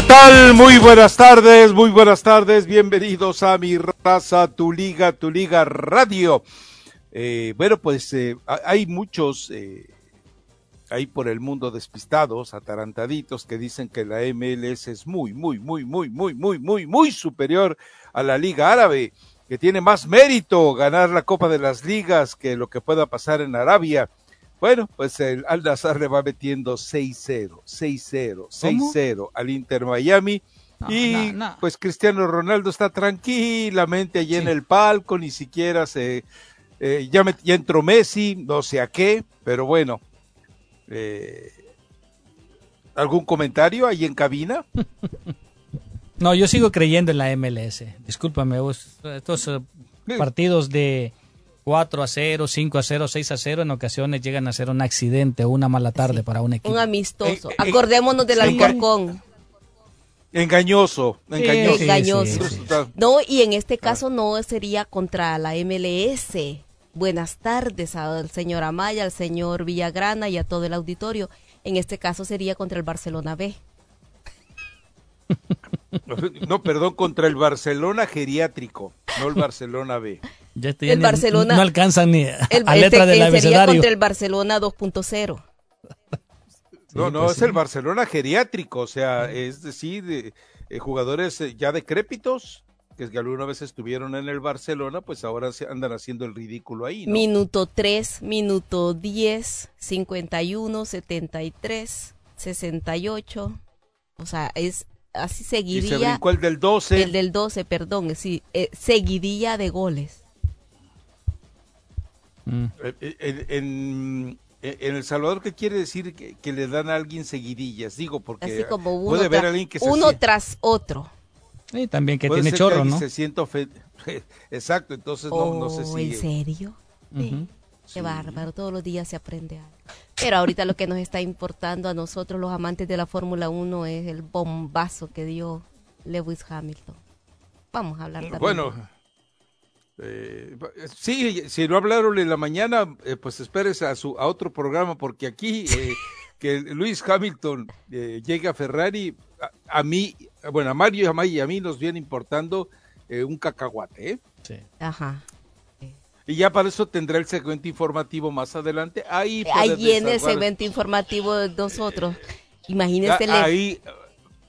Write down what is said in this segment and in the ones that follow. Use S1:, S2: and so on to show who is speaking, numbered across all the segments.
S1: ¿Qué tal? Muy buenas tardes, muy buenas tardes. Bienvenidos a mi raza, tu liga, tu liga radio. Eh, bueno, pues eh, hay muchos eh, ahí por el mundo despistados, atarantaditos, que dicen que la MLS es muy, muy, muy, muy, muy, muy, muy, muy superior a la Liga Árabe, que tiene más mérito ganar la Copa de las Ligas que lo que pueda pasar en Arabia. Bueno, pues el Al Nazar le va metiendo 6-0, 6-0, 6-0 al Inter Miami.
S2: No,
S1: y
S2: no, no.
S1: pues Cristiano Ronaldo está tranquilamente allí en el palco, ni siquiera se... eh, ya, ya entró Messi, no sé a qué, pero bueno. eh, ¿Algún comentario ahí en cabina?
S2: No, yo sigo creyendo en la MLS. Discúlpame, vos, estos eh, partidos de 4 a 0, 5 a 0, 6 a 0 en ocasiones llegan a ser un accidente o una mala tarde para un equipo.
S3: Un amistoso.
S1: Eh, eh,
S3: Acordémonos del. Alcorcón.
S1: Engañoso, engañoso.
S2: sí,
S3: Engañoso.
S2: sí, sí.
S3: No, y en este caso no sería contra la MLS. Buenas tardes al señor Amaya, al señor Villagrana y a todo el auditorio. En este caso sería contra el Barcelona B.
S1: No, perdón, contra el Barcelona geriátrico, no el Barcelona B.
S2: Ya estoy-
S3: el
S2: ni-
S3: Barcelona-
S2: No alcanzan ni a
S3: El,
S2: a letra
S3: este-
S2: del
S3: eh, sería
S2: abecedario.
S3: contra el Barcelona 2.0.
S1: No, no,
S2: pues
S1: es
S2: sí.
S1: el Barcelona geriátrico, o sea, es decir, de, eh, jugadores eh, ya decrépitos, que es que alguna vez estuvieron en el Barcelona, pues ahora se andan haciendo el ridículo ahí, ¿no?
S3: Minuto 3, minuto 10, 51, 73, 68. O sea, es así
S1: y se brincó el del 12.
S3: El del 12, perdón, sí, eh, seguidilla de goles.
S2: Mm.
S1: Eh, eh, En, en- en El Salvador, ¿qué quiere decir que, que le dan a alguien seguidillas? Digo, porque
S3: Así como uno,
S1: puede haber
S3: tra-
S1: alguien que se
S3: uno tras otro.
S2: Y también que
S1: puede
S2: tiene chorro,
S1: alguien
S2: ¿no?
S1: se sienta ofen- Exacto, entonces no, no sé
S3: Oh,
S1: si...
S3: ¿En serio? Sí.
S2: Ujú.
S3: Qué bárbaro, todos los días se aprende algo. Pero ahorita lo que nos está importando a nosotros, los amantes de la Fórmula 1, es el bombazo que dio Lewis Hamilton. Vamos a hablar también.
S1: Bueno, eh, sí, si no hablaron en la mañana, eh, pues espérese a, su, a otro programa, porque aquí eh, que Luis Hamilton eh, llegue a Ferrari, a, a mí, bueno, a Mario y a, May y a mí nos viene importando eh, un cacahuate, ¿eh?
S2: Sí.
S3: Ajá.
S1: Y ya para eso tendrá el segmento informativo más adelante. Ahí,
S3: Ahí viene el segmento informativo de nosotros. Imagínese, le-
S1: ahí,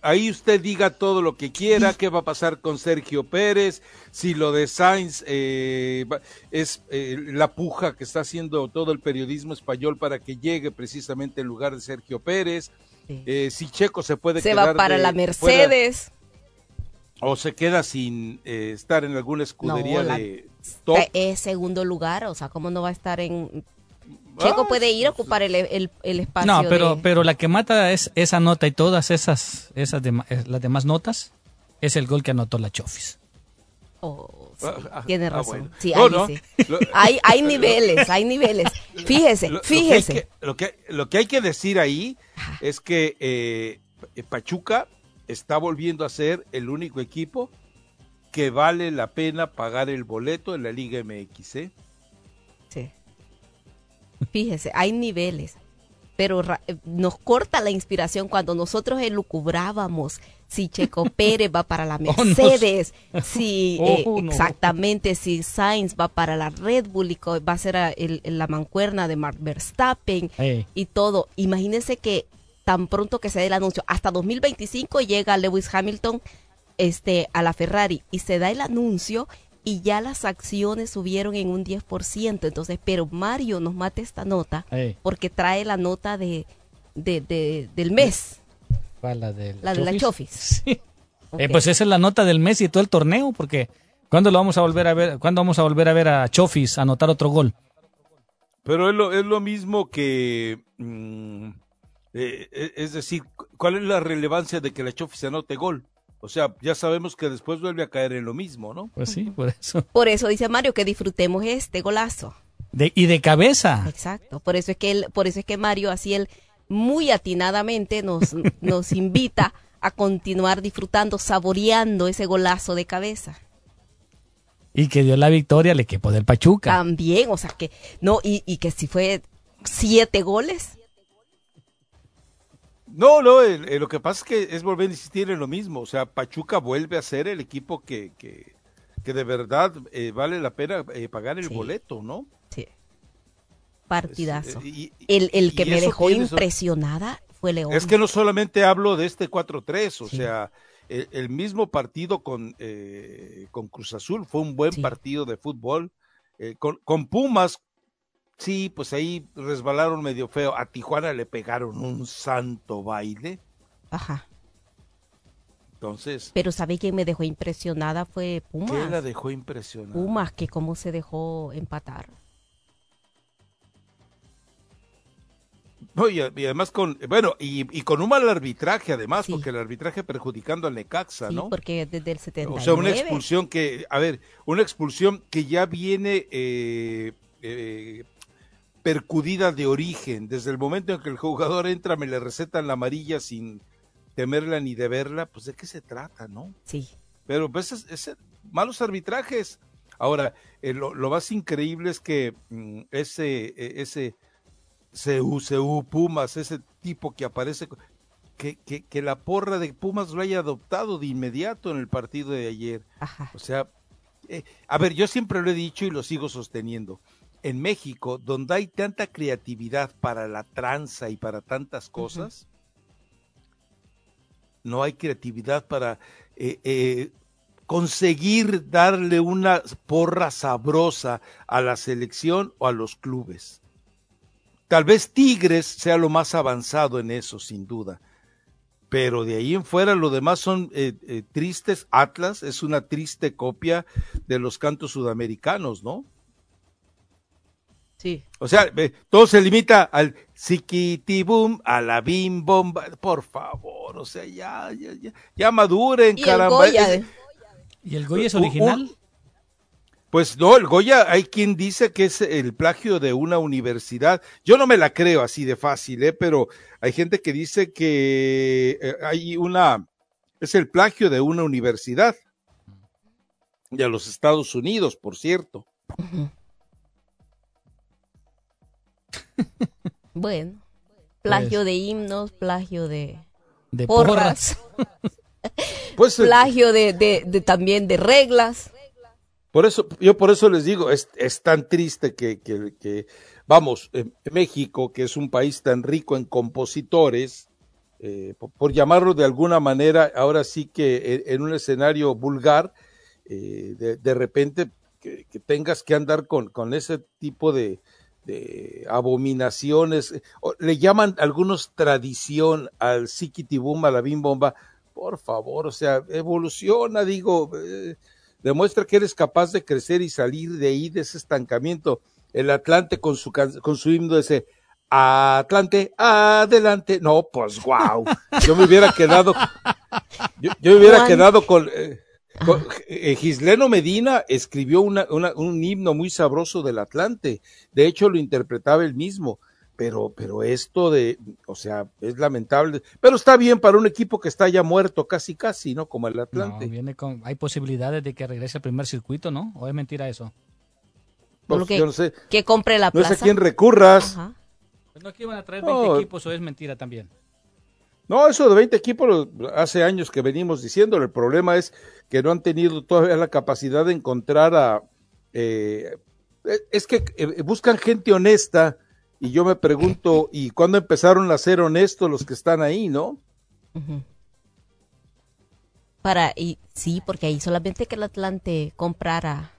S1: ahí usted diga todo lo que quiera, qué va a pasar con Sergio Pérez, si lo de Sainz eh, es eh, la puja que está haciendo todo el periodismo español para que llegue precisamente en lugar de Sergio Pérez,
S3: Sí.
S1: eh, si Checo se puede
S3: se
S1: quedar
S3: va para
S1: de-
S3: la
S1: fuera,
S3: Mercedes.
S1: o se queda sin eh, estar en alguna escudería
S3: No, la-
S1: de top.
S3: Es segundo lugar, o sea, ¿cómo no va a estar en... Checo
S1: Ah,
S3: puede ir a ocupar el, el, el espacio
S2: No, pero,
S3: de-
S2: pero la que mata es esa nota y todas esas, esas las demás notas es el gol que anotó la Chofis.
S3: Oh, sí,
S1: Ah, ah,
S3: tiene
S1: ah,
S3: razón.
S1: bueno.
S3: Sí, ahí
S1: no.
S3: sí.
S1: Lo-
S3: Hay, hay niveles, hay niveles. Fíjese,
S1: Lo- lo que
S3: fíjese.
S1: hay que, lo que hay que decir ahí es que eh, Pachuca está volviendo a ser el único equipo que vale la pena pagar el boleto en la Liga MX. ¿eh?
S3: Sí. Fíjese, hay niveles. pero eh, nos corta la inspiración cuando nosotros elucubrábamos si Checo Pérez va para la oh, Mercedes, si oh, eh, exactamente si Sainz va para la Red Bull y va a ser la mancuerna de Mark Verstappen y todo. Imagínense que tan pronto que se dé el anuncio, hasta 2025 llega Lewis Hamilton este, a la Ferrari y se da el anuncio y ya las acciones subieron en un 10%. Entonces, pero Mario nos mata esta nota porque trae la nota de, de, del mes.
S2: La, de
S3: la, la Chofis.
S2: Eh, pues esa es la nota del mes y todo el torneo, porque ¿cuándo lo vamos a volver a ver? ¿Cuándo vamos a volver a ver a Chofis anotar otro gol?
S1: Pero es lo, es lo mismo que, mm, eh, eh, es decir, ¿cuál es la relevancia de que la Chofis anote gol? O sea, ya sabemos que después vuelve a caer en lo mismo, ¿no?
S2: Pues sí, por eso.
S3: Por eso dice Mario que disfrutemos este golazo.
S2: De, y de cabeza.
S3: Exacto. Por eso es que él, por eso es que Mario así él muy atinadamente nos, nos invita a continuar disfrutando, saboreando ese golazo de cabeza.
S2: Y que dio la victoria al equipo del Pachuca.
S3: También, o sea que, no, y, y que si fue siete goles.
S1: No, no, lo que pasa es que es volver a insistir en lo mismo. O sea, Pachuca vuelve a ser el equipo que, que, que de verdad eh, vale la pena eh, pagar el boleto, ¿no?
S3: Sí. Partidazo. Eh, el, el que me dejó impresionada fue León.
S1: Es que no solamente hablo de este 4-3, o sea, el, mismo partido con, con Cruz Azul fue un buen partido de fútbol. con, con Pumas Sí, pues ahí resbalaron medio feo. A Tijuana le pegaron un santo baile.
S3: Ajá.
S1: Entonces.
S3: Pero ¿sabe quién me dejó impresionada? Fue Pumas.
S1: ¿Quién la dejó impresionada?
S3: Pumas, que cómo se dejó empatar.
S1: No, y, además con, bueno, y, con un mal arbitraje además, porque el arbitraje perjudicando al Necaxa, sí, ¿no?
S3: porque desde el 79.
S1: O sea, una expulsión que, a ver, una expulsión que ya viene eh, eh, percudida de origen. Desde el momento en que el jugador entra, me le recetan la amarilla sin temerla ni de verla, pues de qué se trata, ¿no?
S3: Sí.
S1: Pero pues es, malos arbitrajes. Ahora, eh, lo, más increíble es que mm, ese, e, ese CU, CU, Pumas, ese tipo que aparece, que, que, que, la porra de Pumas lo haya adoptado de inmediato en el partido de ayer.
S3: Ajá.
S1: O sea, eh, a ver, yo siempre lo he dicho y lo sigo sosteniendo en México, donde hay tanta creatividad para la tranza y para tantas cosas, no hay creatividad para eh, eh, conseguir darle una porra sabrosa a la selección o a los clubes. Tal vez Tigres sea lo más avanzado en eso, sin duda. Pero de ahí en fuera lo demás son eh, tristes. Atlas es una triste copia de los cantos sudamericanos, ¿no? O sea, todo se limita al boom, a la bim bomba. Por favor, o sea, ya, ya, ya, ya maduren, ¿Y caramba.
S2: El Goya, ¿Y el Goya es original?
S1: pues no, el Goya, hay quien dice que es el plagio de una universidad. Yo no me la creo así de fácil, ¿eh? pero hay gente que dice que eh, hay una, es el plagio de una universidad. De los Estados Unidos, por cierto.
S3: Bueno, plagio pues. de himnos, plagio de, de porras, pues, eh, plagio de, de, también de reglas.
S1: Por eso, yo por eso les digo, es, es tan triste que, que, vamos, en México, que es un país tan rico en compositores, eh, por, llamarlo de alguna manera, ahora sí que en, un escenario vulgar, eh, de, de, repente que, tengas que andar con, con ese tipo de, de abominaciones, le llaman algunos tradición al Sikitibum, a la bim bomba, por favor, o sea, evoluciona, digo, eh, demuestra que eres capaz de crecer y salir de ahí, de ese estancamiento. El Atlante con su, con su himno ese, Atlante, adelante. No, pues wow. Yo me hubiera quedado, yo, me hubiera quedado con, eh, eh, Gisleno Medina escribió un himno muy sabroso del Atlante. De hecho, lo interpretaba él mismo. Pero, pero esto de, o sea, es lamentable. Pero está bien para un equipo que está ya muerto casi, casi, ¿no? Como el Atlante.
S2: viene con, hay posibilidades de que regrese al primer circuito, ¿no? ¿O es mentira eso?
S3: Pues, que, yo no sé. Que compre la
S1: plaza. No sé a quién recurras.
S2: ¿No que iban a traer 20 equipos o es mentira también?
S1: No, eso de 20 equipos hace años que venimos diciéndolo. El problema es que no han tenido todavía la capacidad de encontrar a... Eh, es que eh, buscan gente honesta y yo me pregunto, ¿y cuándo empezaron a ser honestos los que están ahí, no?
S3: Para, y sí, porque ahí solamente que el Atlante comprara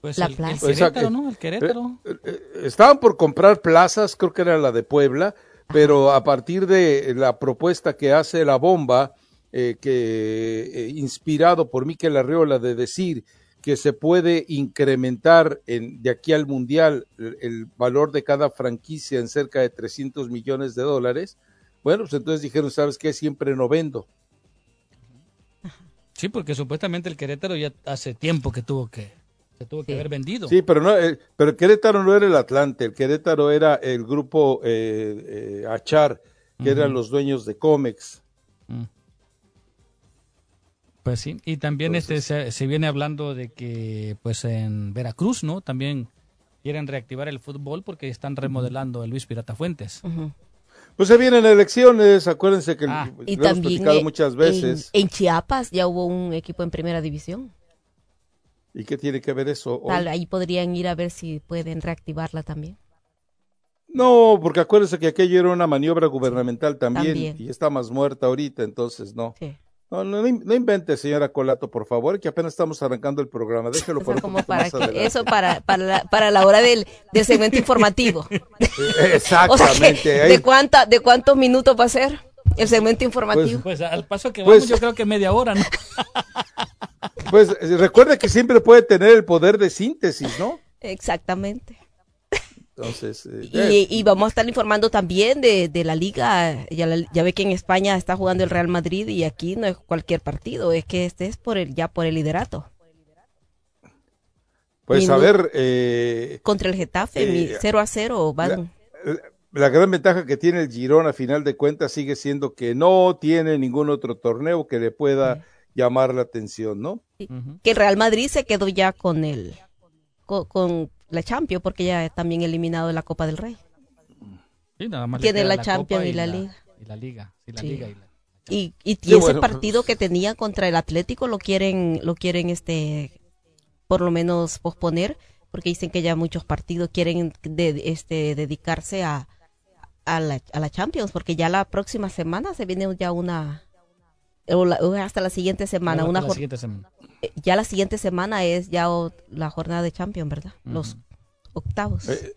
S2: pues la el, plaza. Querétaro, ¿no? El Querétaro.
S1: Eh, eh, estaban por comprar plazas, creo que era la de Puebla, pero a partir de la propuesta que hace la bomba, eh, que inspirado por Miquel Arriola de decir que se puede incrementar en, de aquí al Mundial el, valor de cada franquicia en cerca de 300 millones de dólares, bueno, pues entonces dijeron, ¿sabes qué? Siempre no vendo.
S2: Sí, porque supuestamente el Querétaro ya hace tiempo que tuvo que, tuvo que haber vendido.
S1: Sí, pero no, eh, pero el Querétaro no era el Atlante, el Querétaro era el grupo eh, eh Achar, que eran los dueños de Comex. Mm.
S2: Pues sí, y también este se, viene hablando de que pues en Veracruz, ¿no? También quieren reactivar el fútbol porque están remodelando el Luis Pirata Fuentes.
S1: Pues se vienen elecciones, acuérdense que ah. lo hemos platicado muchas veces.
S3: En, Chiapas ya hubo un equipo en primera división.
S1: ¿Y qué tiene que ver eso?
S3: ahí podrían ir a ver si pueden reactivarla también.
S1: No, porque acuérdense que aquello era una maniobra gubernamental también, y está más muerta ahorita, entonces no. Sí. No, no, no, invente, señora Colato, por favor, que apenas estamos arrancando el programa. Déjelo por
S3: como para Eso para, para, la, para la hora del, del segmento informativo.
S1: Exactamente.
S3: ¿de, cuánta, ¿De cuántos minutos va a ser el segmento informativo?
S2: Pues, pues al paso que vamos, pues yo creo que media hora, ¿no?
S1: Pues recuerde que siempre puede tener el poder de síntesis, ¿no?
S3: Exactamente.
S1: Entonces,
S3: eh, y, vamos a estar informando también de, de la liga. Ya, ya, ve que en España está jugando el Real Madrid y aquí no es cualquier partido, es que este es por el ya por el liderato.
S1: Pues a ver. Eh,
S3: contra el Getafe, 0 eh, a 0
S1: van. La, gran ventaja que tiene el Girón a final de cuentas sigue siendo que no tiene ningún otro torneo que le pueda llamar la atención, ¿no?
S3: Que el Real Madrid se quedó ya con el. con la Champions, porque ya es también eliminado de la Copa del Rey. Tiene la, Champions y la, Liga.
S2: Y la Liga, sí, la Liga
S3: y y, ese partido que tenía contra el Atlético lo quieren, lo quieren este, por lo menos posponer, porque dicen que ya muchos partidos quieren de, este, dedicarse a, a, la, a la Champions, porque ya la próxima semana se viene ya una, hasta la siguiente semana, una
S2: la siguiente semana.
S3: Eh, ya la siguiente semana es ya la jornada de Champions, ¿verdad? Los octavos. Eh,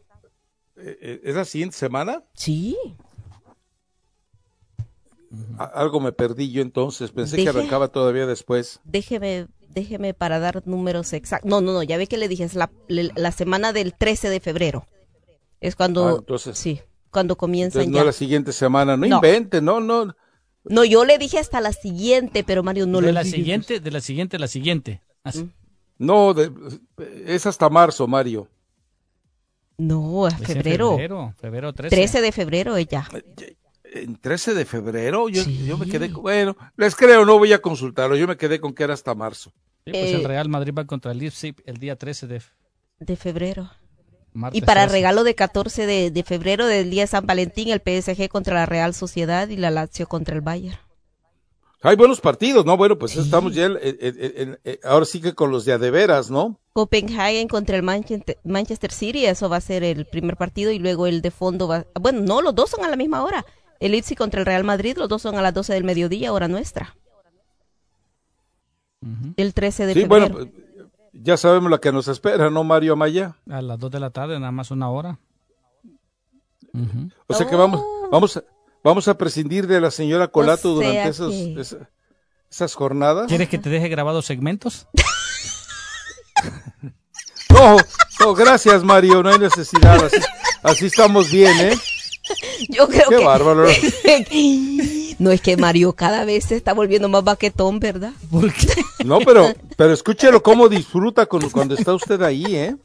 S1: eh, ¿Es la siguiente semana?
S3: Sí.
S1: Algo me perdí yo entonces, pensé que arrancaba todavía después.
S3: Déjeme, déjeme para dar números exactos. No, no, no, ya ve que le dije, es la, la semana del 13 de febrero. Es cuando, ah, entonces, sí, cuando comienzan
S1: ya. No la siguiente semana, no, no. invente, no, no.
S3: No, yo le dije hasta la siguiente, pero Mario no
S2: de
S3: le
S2: la siguiente, de la siguiente, la siguiente.
S1: Mm. No, es hasta marzo, Mario.
S3: No, es febrero.
S2: febrero. Febrero 13.
S3: 13 de febrero ella.
S1: ¿En 13 de febrero? Yo, yo me quedé, bueno, les creo, no voy a consultarlo, yo me quedé con que era hasta marzo.
S2: Sí, pues el eh, Real Madrid va contra el Leipzig el día 13 de...
S3: De febrero y para regalo de 14 de, febrero del día de San Valentín, el PSG contra la Real Sociedad y la Lazio contra el Bayern.
S1: Hay buenos partidos, ¿no? Bueno, pues estamos ya, ahora sí que con los de adeveras, ¿no?
S3: Copenhagen contra el Manchester, City, eso va a ser el primer partido y luego el de fondo va, bueno, no, los dos son a la misma hora. El Leipzig contra el Real Madrid, los dos son a las 12 del mediodía, hora nuestra. El 13 de febrero. Bueno,
S1: ya sabemos la que nos espera, ¿no, Mario Amaya?
S2: A las 2 de la tarde, nada más una hora.
S1: O sea que vamos, oh. vamos, vamos a prescindir de la señora Colato durante esos, esas, jornadas.
S2: ¿Quieres que te deje grabados segmentos?
S1: no, no, gracias Mario, no hay necesidad, así, estamos bien, ¿eh?
S3: Yo creo
S1: Qué
S3: que...
S1: bárbaro.
S3: No es que Mario cada vez se está volviendo más baquetón, ¿verdad?
S1: No, pero, pero escúchelo cómo disfruta cuando está usted ahí, ¿eh?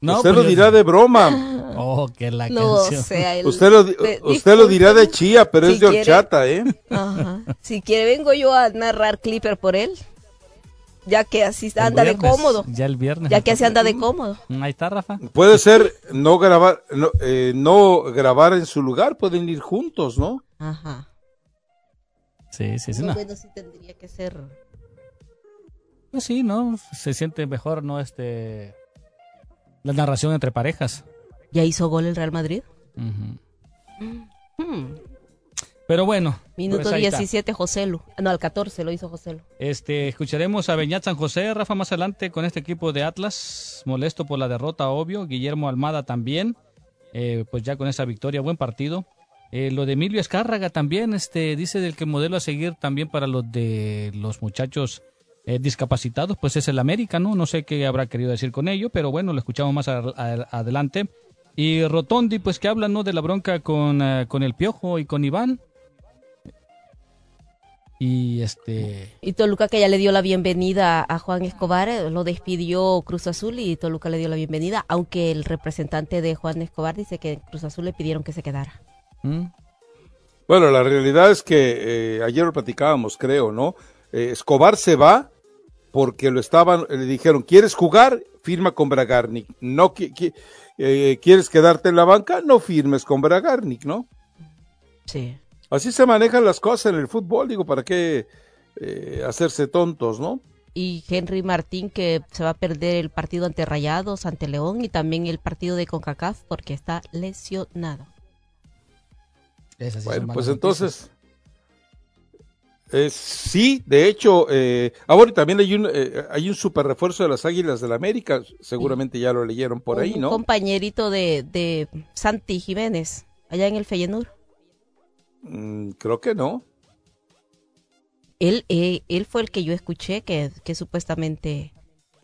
S1: No, usted lo dirá de broma.
S2: Oh, que la canción.
S1: usted lo, usted lo dirá de chía, pero es de horchata, ¿eh?
S3: Ajá. Si quiere, vengo yo a narrar Clipper por él. Ya que así anda de cómodo.
S2: Ya el viernes.
S3: Ya que así anda de cómodo.
S2: Mm, ahí está, Rafa.
S1: Puede ser no grabar, no, eh, no grabar en su lugar, pueden ir juntos, ¿no?
S3: Ajá.
S2: Sí, sí, sí.
S3: No, Bueno, sí tendría que ser.
S2: Pues sí, ¿no? Se siente mejor, ¿no? Este. La narración entre parejas.
S3: ¿Ya hizo gol el Real Madrid?
S2: Pero bueno.
S3: Minuto 17, Joselu. No, al 14 lo hizo Joselu.
S2: Este, escucharemos a Beñat San José, Rafa, más adelante con este equipo de Atlas. Molesto por la derrota, obvio. Guillermo Almada también. Eh, pues ya con esa victoria, buen partido. Eh, lo de Emilio Escárraga también, este, dice del que modelo a seguir también para los de los muchachos eh, discapacitados, pues es el América, ¿no? No sé qué habrá querido decir con ello, pero bueno, lo escuchamos más adelante. Y Rotondi, pues que habla, ¿no? De la bronca con, con el Piojo y con Iván. Y este.
S3: Y Toluca que ya le dio la bienvenida a Juan Escobar, eh, lo despidió Cruz Azul y Toluca le dio la bienvenida, aunque el representante de Juan Escobar dice que Cruz Azul le pidieron que se quedara. ¿Mm?
S1: Bueno, la realidad es que eh, ayer lo platicábamos, creo, ¿no? Eh, Escobar se va porque lo estaban, le dijeron, ¿quieres jugar? Firma con Bragarnik. No, ¿Quieres quedarte en la banca? No firmes con Bragarnik, ¿no?
S3: Sí.
S1: Así se manejan las cosas en el fútbol, digo, ¿para qué eh, hacerse tontos, no?
S3: Y Henry Martín que se va a perder el partido ante Rayados, ante León y también el partido de CONCACAF porque está lesionado.
S1: bueno, pues entonces... sí, de hecho, eh, ahora también hay un, eh, hay un super refuerzo de las Águilas del la América, seguramente ya lo leyeron por ahí, ¿no?
S3: Un compañerito de, de Santi Jiménez, allá en el Feyenoord.
S1: Mm, creo que no.
S3: Él, eh, él fue el que yo escuché que, que supuestamente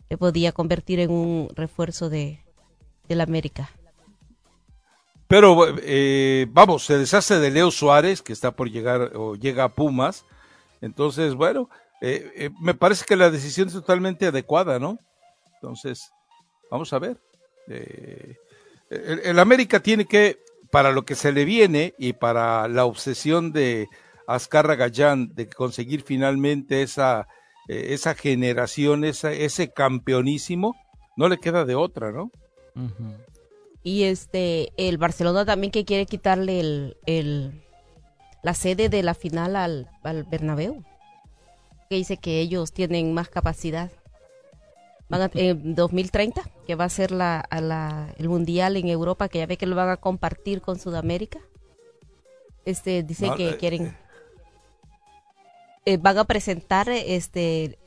S3: se podía convertir en un refuerzo de, la América.
S1: Pero eh, vamos, se deshace de Leo Suárez, que está por llegar o llega a Pumas. Entonces, bueno, eh, me parece que la decisión es totalmente adecuada, ¿no? Entonces, vamos a ver. el, América tiene que para lo que se le viene y para la obsesión de Azcarra Gallán de conseguir finalmente esa, eh, esa generación, esa, ese campeonísimo, no le queda de otra, ¿no?
S3: Y este, el Barcelona también que quiere quitarle el, el la sede de la final al, al Bernabéu, que dice que ellos tienen más capacidad en 2030, que va a ser la, el mundial en Europa, que ya ve que lo van a compartir con Sudamérica. Este, dice que eh, quieren eh. Eh, van a presentar este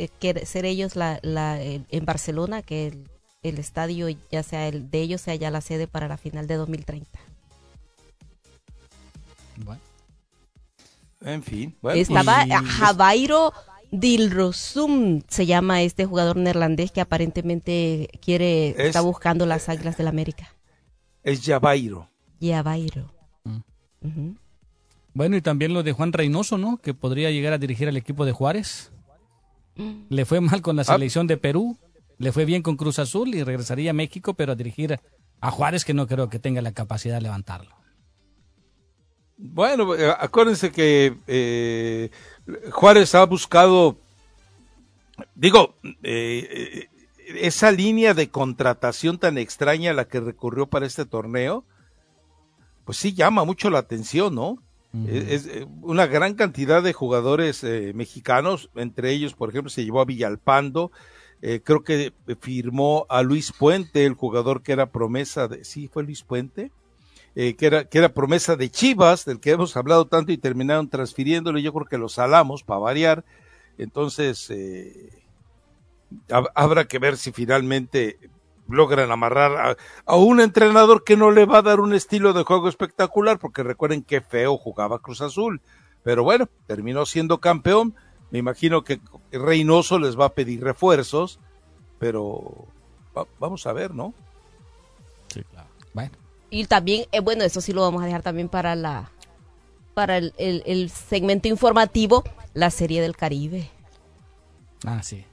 S3: ser ellos la, la en Barcelona que el, estadio ya sea el de ellos sea ya la sede para la final de 2030.
S1: Bueno. En fin.
S3: Estaba Javairo Dilrosum se llama este jugador neerlandés que aparentemente quiere, está buscando las Águilas del América.
S1: Es Yabairo.
S3: Yabairo.
S2: Mm. Bueno, y también lo de Juan Reynoso, ¿no? Que podría llegar a dirigir al equipo de Juárez. Mm. Le fue mal con la ah. selección de Perú, le fue bien con Cruz Azul y regresaría a México, pero a dirigir a Juárez que no creo que tenga la capacidad de levantarlo.
S1: Bueno, eh, acuérdense que eh, Juárez ha buscado, digo, eh, esa línea de contratación tan extraña a la que recurrió para este torneo, pues sí llama mucho la atención, ¿no? es, una gran cantidad de jugadores mexicanos, entre ellos, por ejemplo, se llevó a Villalpando, creo que firmó a Luis Puente, el jugador que era promesa de, sí, fue Luis Puente, eh, que, era, que era promesa de Chivas, del que hemos hablado tanto y terminaron transfiriéndolo, yo creo que lo salamos para variar, entonces eh, habrá que ver si finalmente logran amarrar a, un entrenador que no le va a dar un estilo de juego espectacular, porque recuerden qué feo jugaba Cruz Azul, pero bueno, terminó siendo campeón, me imagino que Reynoso les va a pedir refuerzos, pero vamos a ver, ¿no?
S2: Sí, claro. Bueno.
S3: Y también, eh, bueno, eso sí lo vamos a dejar también para la para el, segmento informativo, la serie del Caribe.
S2: Ah, sí.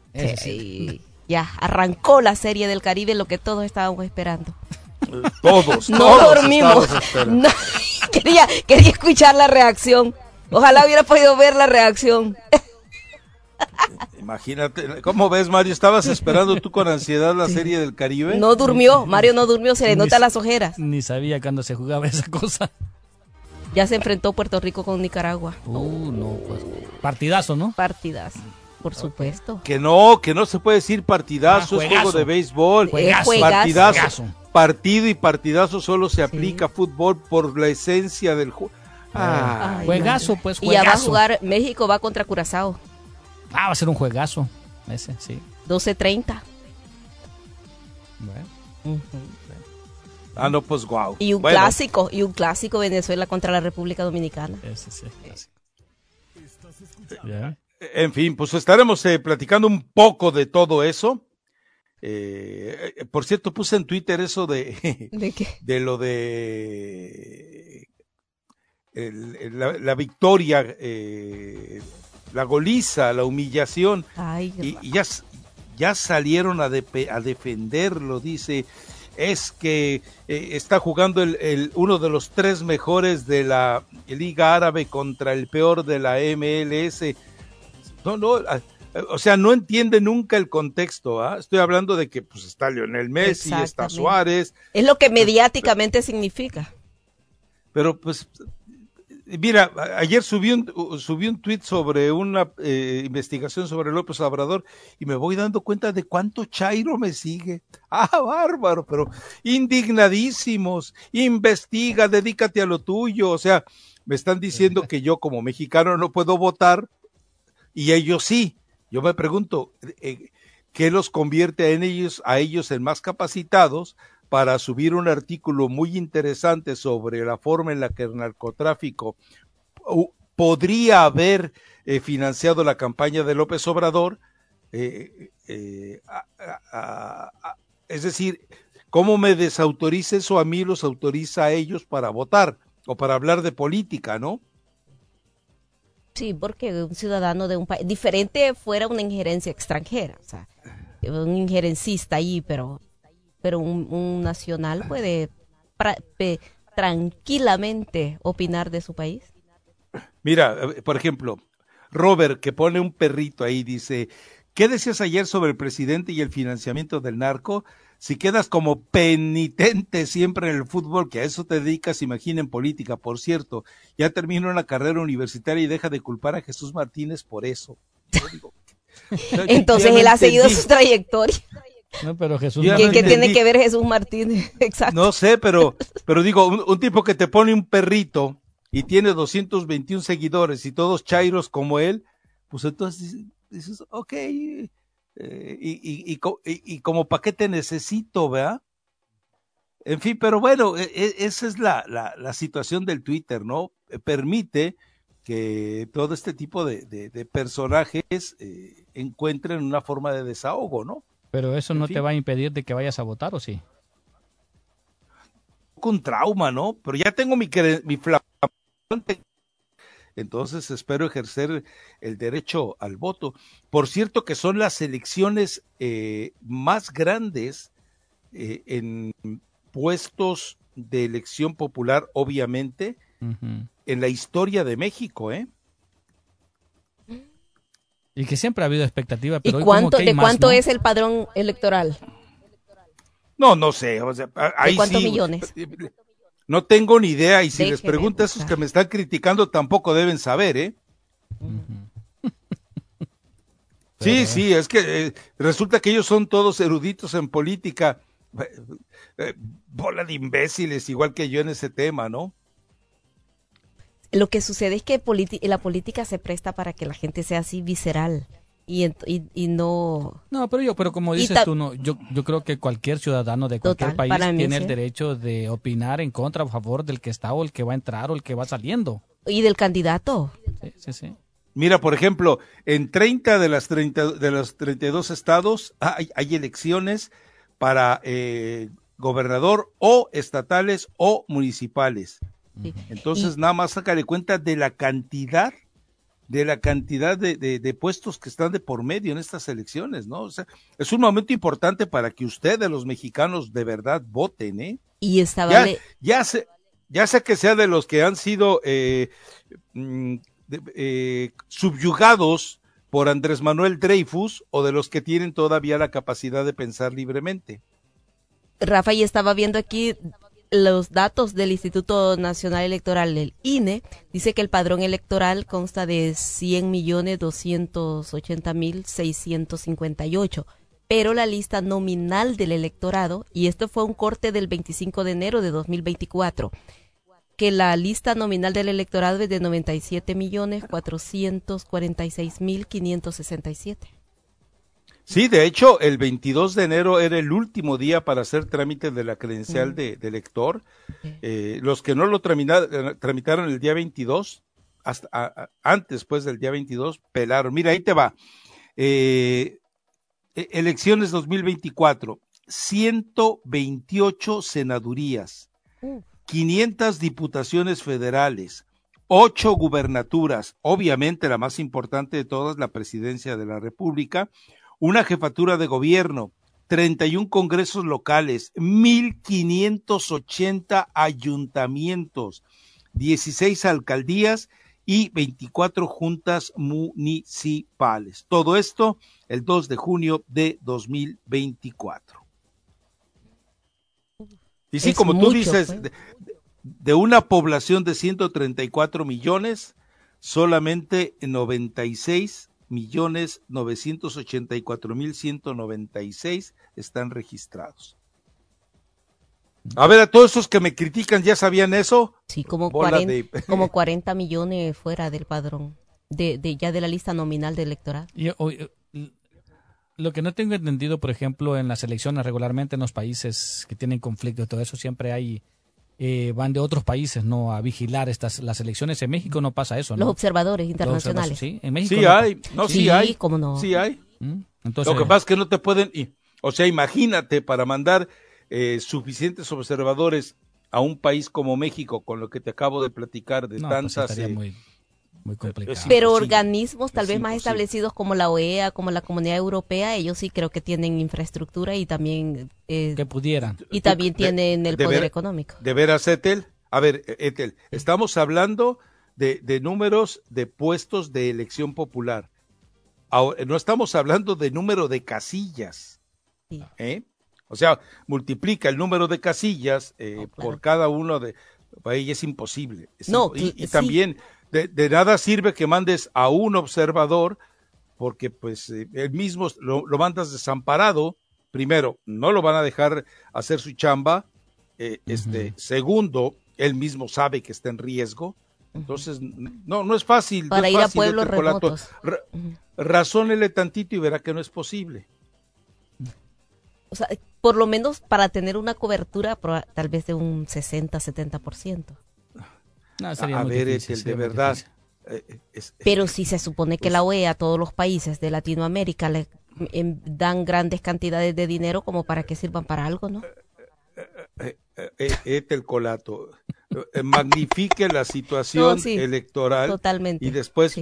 S3: Ya, arrancó la serie del Caribe, lo que todos estábamos esperando.
S1: Todos,
S3: no dormimos. quería, quería escuchar la reacción. Ojalá hubiera podido ver la reacción.
S1: Imagínate, ¿cómo ves, Mario? ¿Estabas esperando tú con ansiedad la serie del Caribe?
S3: No durmió, Mario no durmió, se le nota las ojeras.
S2: Ni sabía cuándo se jugaba esa cosa.
S3: Ya se enfrentó Puerto Rico con Nicaragua.
S2: Uh, no, pues. Partidazo, ¿no?
S3: Partidazo, por supuesto.
S1: Que no, que no se puede decir partidazo, es juego de béisbol.
S3: Juegazo.
S1: Partidazo. Partido y partidazo solo se aplica a fútbol por la esencia del juego.
S2: Ah, juegazo, pues
S3: Y ya va a jugar, México va contra Curazao.
S2: Ah, va a ser un juegazo. Ese, sí.
S3: 12.30.
S1: Bueno. Ah, no, pues guau.
S3: Y un clásico, y un clásico Venezuela contra la República Dominicana.
S2: Ese sí, clásico.
S1: En fin, pues estaremos eh, platicando un poco de todo eso. Eh, eh, por cierto, puse en Twitter eso de,
S3: ¿De, qué?
S1: de lo de el, la, la, victoria, eh, la goliza, la humillación.
S3: Ay,
S1: y, y, ya, ya salieron a, de, a defenderlo, dice. Es que eh, está jugando el, el, uno de los tres mejores de la Liga Árabe contra el peor de la MLS. No, no, o sea, no entiende nunca el contexto. ¿ah? Estoy hablando de que pues está Lionel Messi, está Suárez.
S3: Es lo que mediáticamente significa.
S1: Pero pues, mira, ayer subí un, subí un tweet sobre una eh, investigación sobre López Obrador y me voy dando cuenta de cuánto Chairo me sigue. Ah, bárbaro, pero indignadísimos. Investiga, dedícate a lo tuyo. O sea, me están diciendo que yo como mexicano no puedo votar y ellos sí. Yo me pregunto, eh, ¿qué los convierte en ellos, a ellos en más capacitados para subir un artículo muy interesante sobre la forma en la que el narcotráfico podría haber eh, financiado la campaña de López Obrador? Eh, eh, es decir, ¿cómo me desautoriza eso a mí, los autoriza a ellos para votar o para hablar de política, no?
S3: Sí, porque un ciudadano de un país diferente fuera una injerencia extranjera, un injerencista ahí, pero, pero un, un nacional puede pra, pe, tranquilamente opinar de su país.
S1: Mira, por ejemplo, Robert, que pone un perrito ahí, dice, ¿qué decías ayer sobre el presidente y el financiamiento del narco? Si quedas como penitente siempre en el fútbol, que a eso te dedicas, imagina en política. Por cierto, ya termino una carrera universitaria y deja de culpar a Jesús Martínez por eso. Digo,
S3: Entonces él ha seguido su trayectoria.
S2: No, pero Jesús
S3: ¿Qué, ¿Qué, tiene que ver Jesús Martínez? Exacto.
S1: No sé, pero, pero digo, un, un, tipo que te pone un perrito y tiene 221 seguidores y todos chairos como él, pues entonces dices, ok, eh, y, y, y, y, como para qué te necesito, ¿verdad? En fin, pero bueno, e, esa es la, la, la, situación del Twitter, ¿no? Permite que todo este tipo de, de, de personajes eh, encuentren una forma de desahogo, ¿no?
S2: Pero eso no te va a impedir de que vayas a votar, ¿o sí?
S1: Con trauma, ¿no? Pero ya tengo mi, mi flamante entonces espero ejercer el derecho al voto. Por cierto que son las elecciones eh, más grandes eh, en puestos de elección popular, obviamente, uh -huh. en la historia de México, ¿eh?
S2: Y que siempre ha habido expectativa, pero
S3: ¿Y cuánto, ¿De
S2: más,
S3: cuánto
S2: ¿no?
S3: es el padrón electoral?
S1: No, no sé. O sea, ahí
S3: ¿De cuántos
S1: sí,
S3: millones?
S1: No tengo ni idea y si
S3: Déjeme
S1: les pregunto a esos que me están criticando tampoco deben saber, ¿eh? Sí, sí, es que eh, resulta que ellos son todos eruditos en política, eh, eh, bola de imbéciles, igual que yo en ese tema, ¿no?
S3: Lo que sucede es que la política se presta para que la gente sea así visceral y, y, y no...
S2: No, pero yo, pero como dices tú, no, yo, yo creo que cualquier ciudadano de cualquier
S3: Total,
S2: país
S3: mí
S2: tiene
S3: sí.
S2: el derecho de opinar en contra o a favor del que está o el que va a entrar o el que va saliendo.
S3: Y del candidato.
S2: Sí, sí, sí.
S1: Mira, por ejemplo, en 30 de las 30 de los 32 estados hay, hay elecciones para eh, gobernador o estatales o municipales.
S3: Sí.
S1: Entonces, nada más sácale cuenta de la cantidad, de la cantidad de, de, de, puestos que están de por medio en estas elecciones, ¿no? O sea, es un momento importante para que ustedes, los mexicanos, de verdad voten, ¿eh?
S3: Y estaba...
S1: Ya,
S3: le-
S1: ya sé, ya sé que sea de los que han sido eh, mm, eh, subyugados por Andrés Manuel Dreyfus o de los que tienen todavía la capacidad de pensar libremente.
S3: Rafa, y estaba viendo aquí los datos del Instituto Nacional Electoral, el INE, dice que el padrón electoral consta de 100 millones 280 mil 658, pero la lista nominal del electorado, y esto fue un corte del 25 de enero de 2024, que la lista nominal del electorado es de 97 millones 446 mil 567.
S1: Sí, de hecho, el 22 de enero era el último día para hacer trámite de la credencial mm. de, elector. Eh, los que no lo eh, tramitaron el día 22, hasta antes pues del día 22, pelaron. Mira, ahí te va. Eh, e, elecciones 2024, 128 senadurías, 500 diputaciones federales, 8 gubernaturas, obviamente la más importante de todas, la presidencia de la República, una jefatura de gobierno, 31 congresos locales, 1.580 ayuntamientos, 16 alcaldías y 24 juntas municipales. Todo esto el 2 de junio de 2024. Y sí, como tú dices, pues. de, de, una población de 134 millones, solamente 96 millones novecientos ochenta y cuatro mil ciento noventa y seis están registrados. A ver, a todos esos que me critican, ¿ya sabían eso?
S3: Sí, como 40, como 40 millones fuera del padrón, de, de, ya de la lista nominal de electoral.
S2: lo que no tengo entendido, por ejemplo, en las elecciones regularmente en los países que tienen conflicto y todo eso, siempre hay eh, van de otros países no a vigilar estas las elecciones. En México no pasa eso
S3: los observadores internacionales.
S1: sí en México sí hay no sí, hay no. sí hay. Mm, Entonces, lo que pasa es que no te pueden o sea imagínate para mandar eh, suficientes observadores a un país como México con lo que te acabo de platicar de pues tantas
S2: muy complicado.
S3: Pero organismos tal vez más establecidos como la OEA, como la Comunidad Europea, ellos sí creo que tienen infraestructura y también...
S2: Eh, que pudieran.
S3: Y también tienen el poder económico.
S1: ¿De veras, Etel? A ver, Etel, estamos hablando de, de números de puestos de elección popular. no estamos hablando de número de casillas. ¿eh? O sea, multiplica el número de casillas eh, por cada uno de... Ahí es imposible.
S3: no,
S1: y, también de, nada sirve que mandes a un observador, porque pues el eh, mismo lo, mandas desamparado, primero, no lo van a dejar hacer su chamba, eh, este, segundo, él mismo sabe que está en riesgo, entonces, no, no es fácil.
S3: Para
S1: ir
S3: a pueblos remotos.
S1: razónele tantito y verá que no es posible.
S3: O sea, por lo menos para tener una cobertura tal vez de un 60-70%.
S1: No, a ver, es el de verdad. Eh,
S3: Pero si se supone que la pues OEA, todos los países de Latinoamérica le dan grandes cantidades de dinero como para que sirvan para algo, ¿no?
S1: Eh, eh, el colato. magnifique la situación electoral.
S3: Totalmente.
S1: Y después.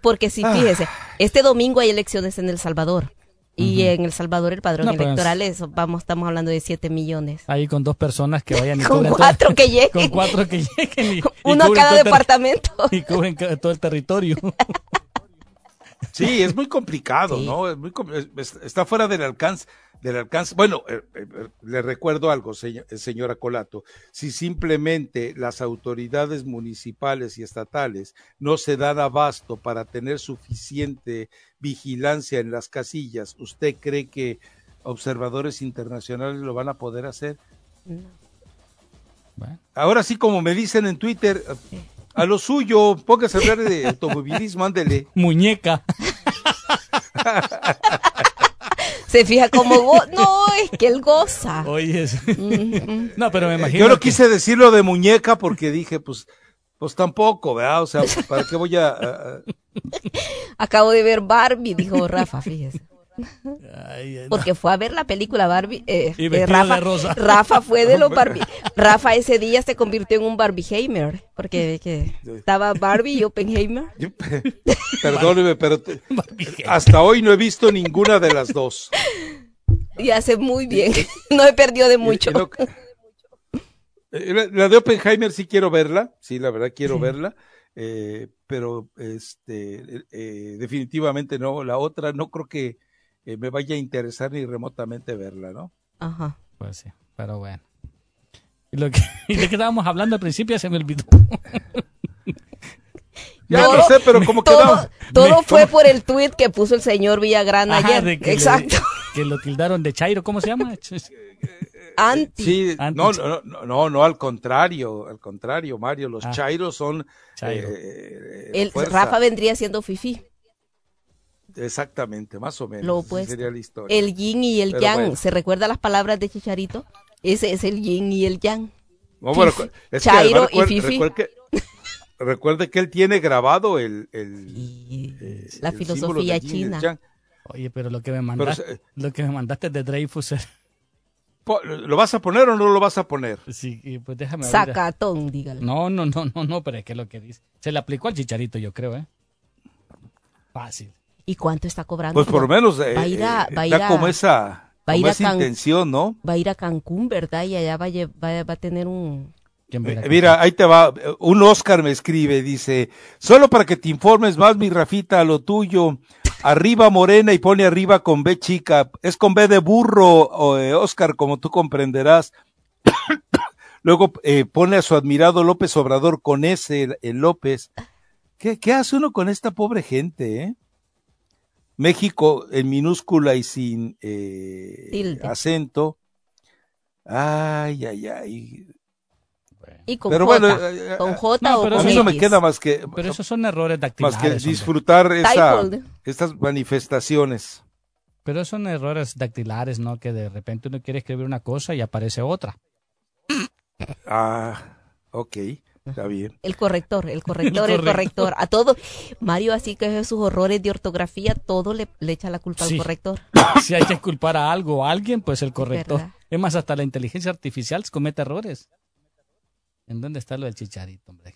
S3: Porque si, ah. fíjese, este domingo hay elecciones en El Salvador. Y en El Salvador el padrón electoral es, vamos, estamos hablando de 7 millones.
S2: Ahí con dos personas que vayan y
S3: con cuatro que lleguen.
S2: Con cuatro que lleguen. Y,
S3: Uno a cada departamento.
S2: Y cubren todo el territorio.
S1: Sí, es muy complicado, ¿no? Es muy, está fuera del alcance del alcance. Bueno, eh, eh, eh, le recuerdo algo, señora Colato. Si simplemente las autoridades municipales y estatales no se dan abasto para tener suficiente vigilancia en las casillas, ¿usted cree que observadores internacionales lo van a poder hacer? Ahora sí, como me dicen en Twitter, a lo suyo, póngase a hablar de automovilismo, ándele.
S2: Muñeca.
S3: se fija como no es que él goza.
S2: Oye no pero me imagino
S1: yo no quise decirlo de muñeca porque dije pues pues tampoco verdad o sea para qué voy a...
S3: acabo de ver Barbie dijo Rafa fíjese porque fue a ver la película Barbie. Eh, eh, Rafa, Rafa fue de los Barbie. Rafa ese día se convirtió en un Barbieheimer. Porque estaba Barbie y Oppenheimer.
S1: Perdóneme, pero hasta hoy no he visto ninguna de las dos.
S3: Y hace muy bien. No he perdido de mucho.
S1: Eh, la de Oppenheimer sí quiero verla. Sí, la verdad quiero verla. eh, pero este, eh, definitivamente no, la otra no creo que me vaya a interesar ni remotamente verla, ¿no?
S2: Ajá. Pues sí, pero bueno. Y lo que, y de que estábamos hablando al principio se me olvidó.
S1: Ya lo sé, pero como
S3: todo, todo fue por el tweet que puso el señor Villagrán ayer. Exacto.
S2: que lo tildaron de Chairo, ¿cómo se llama?
S3: Anti.
S1: Sí, No, no, no, no, al contrario, al contrario, Mario, los ah. Chairos son...
S3: Eh, el, Rafa vendría siendo Fifi.
S1: Exactamente, más o menos. Lo
S3: Sería la historia. El yin y el yang. ¿Se recuerda las palabras de Chicharito? Ese es el yin y el yang.
S1: Chairo y Fifi. Recuerde, que él tiene grabado el, el,
S3: la filosofía china.
S2: Oye, pero lo que me mandaste, lo que me mandaste de Dreyfus.
S1: ¿Lo vas a poner o no lo vas a poner?
S2: Sí, pues déjame
S3: ver. Sacatón, dígale.
S2: No, no, no, no, no, pero es que lo que dice. Se le aplicó al chicharito, yo creo, ¿eh? Fácil.
S3: ¿Y cuánto está cobrando?
S1: Pues por lo menos eh, va a ir a, va a como esa, va a ir intención, ¿no?
S3: Va a ir a Cancún, ¿verdad? Y allá va a, va a tener un...
S1: Eh, mira, ahí te va. Un Oscar me escribe, dice, solo para que te informes más, mi Rafita, a lo tuyo. Arriba morena y pone arriba con B chica. Es con B de burro, Oscar, como tú comprenderás. Luego eh, pone a su admirado López Obrador con S, el, López. ¿Qué, ¿Qué, hace uno con esta pobre gente, eh? México en minúscula y sin eh, acento. Ay, ay, ay.
S3: Y con pero J, bueno, eh, con J o
S1: a mí no me queda más que
S2: pero esos son errores dactilares
S1: más que disfrutar esa, estas manifestaciones.
S2: Pero son errores dactilares no que de repente uno quiere escribir una cosa y aparece otra.
S1: Ah ok Está bien.
S3: El corrector, el corrector, el, corrector. A todo. Mario, así que sus horrores de ortografía, todo le, echa la culpa al corrector.
S2: Si hay que culpar a algo o a alguien, pues el corrector. Es más, hasta la inteligencia artificial comete errores. ¿En dónde está lo del chicharito, hombre?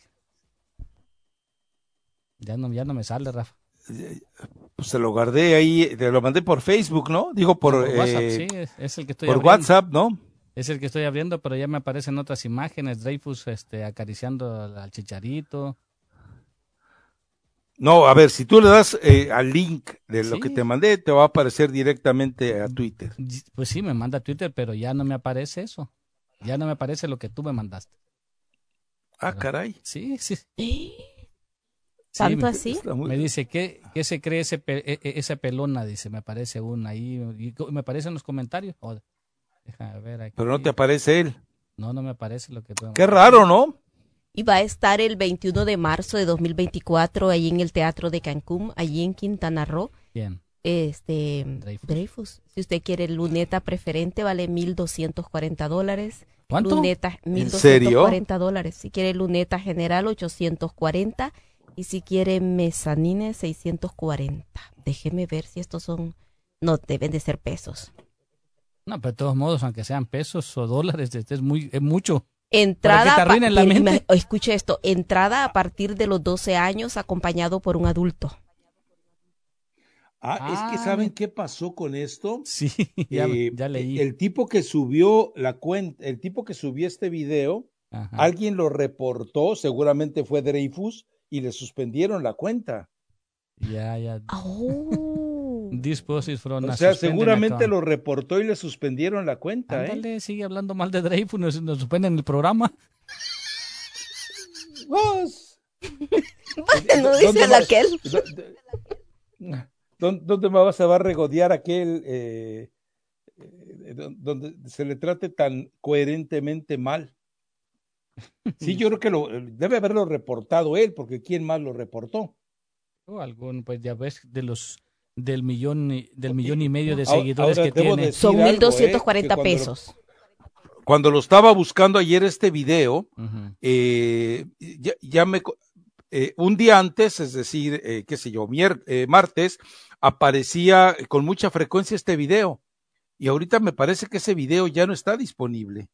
S2: Ya no, ya no me sale, Rafa.
S1: Pues se lo guardé ahí, te lo mandé por Facebook, ¿no? Digo por,
S2: WhatsApp, eh, sí, es, el que estoy
S1: Por WhatsApp, ¿no?
S2: Es el que estoy abriendo, pero ya me aparecen otras imágenes, Dreyfus este, acariciando al chicharito.
S1: No, a ver, si tú le das eh, al link de lo que te mandé, te va a aparecer directamente a Twitter.
S2: Pues sí, me manda a Twitter, pero ya no me aparece eso. Ya no me aparece lo que tú me mandaste.
S1: Ah, caray.
S2: Sí, sí.
S3: ¿Tanto así?
S2: Me dice, ¿qué, qué se cree ese e, e, esa pelona? Dice, me aparece una ahí. Y me aparece en los comentarios.
S1: Ver Pero no te aparece él.
S2: No, no me aparece lo que tú
S1: Qué raro, ¿no?
S3: Y va a estar el 21 de marzo de 2024 ahí en el Teatro de Cancún, allí en Quintana Roo.
S2: Bien.
S3: Este, Dreyfus. Si usted quiere luneta preferente, vale 1.240 dólares.
S2: ¿Cuánto?
S3: Luneta, 1.240 dólares. Si quiere luneta general, 840. Y si quiere mezanine, 640. Déjeme ver si estos son... No, deben de ser pesos.
S2: No, pero de todos modos, aunque sean pesos o dólares, este es, muy, es mucho.
S3: Entrada, la mente. escuche esto, entrada a partir de los 12 años acompañado por un adulto.
S1: Ah, es que saben qué pasó con esto.
S2: Sí, ya, eh, leí.
S1: El tipo que subió la cuenta, el tipo que subió este video, alguien lo reportó, seguramente fue Dreyfus, y le suspendieron la cuenta.
S2: Ya, ya.
S3: Oh.
S2: O
S1: sea, seguramente lo reportó y le suspendieron la cuenta. ¿eh?
S2: Ándale, sigue hablando mal de Dreyfus, nos, nos suspenden el programa.
S1: ¿Vos?
S3: no dice aquel.
S1: ¿Dónde me vas a va a regodear aquel eh, eh, donde se le trate tan coherentemente mal? Sí, yo creo que lo, debe haberlo reportado él, porque ¿quién más lo reportó?
S2: O algún, pues ya ves, de los del millón del millón y medio de seguidores que tiene.
S3: Son 1.240 eh, pesos.
S1: cuando lo estaba buscando ayer este video, ya, ya, me... un día antes, es decir, qué sé yo, martes, aparecía con mucha frecuencia este video. Y ahorita me parece que ese video ya no está disponible.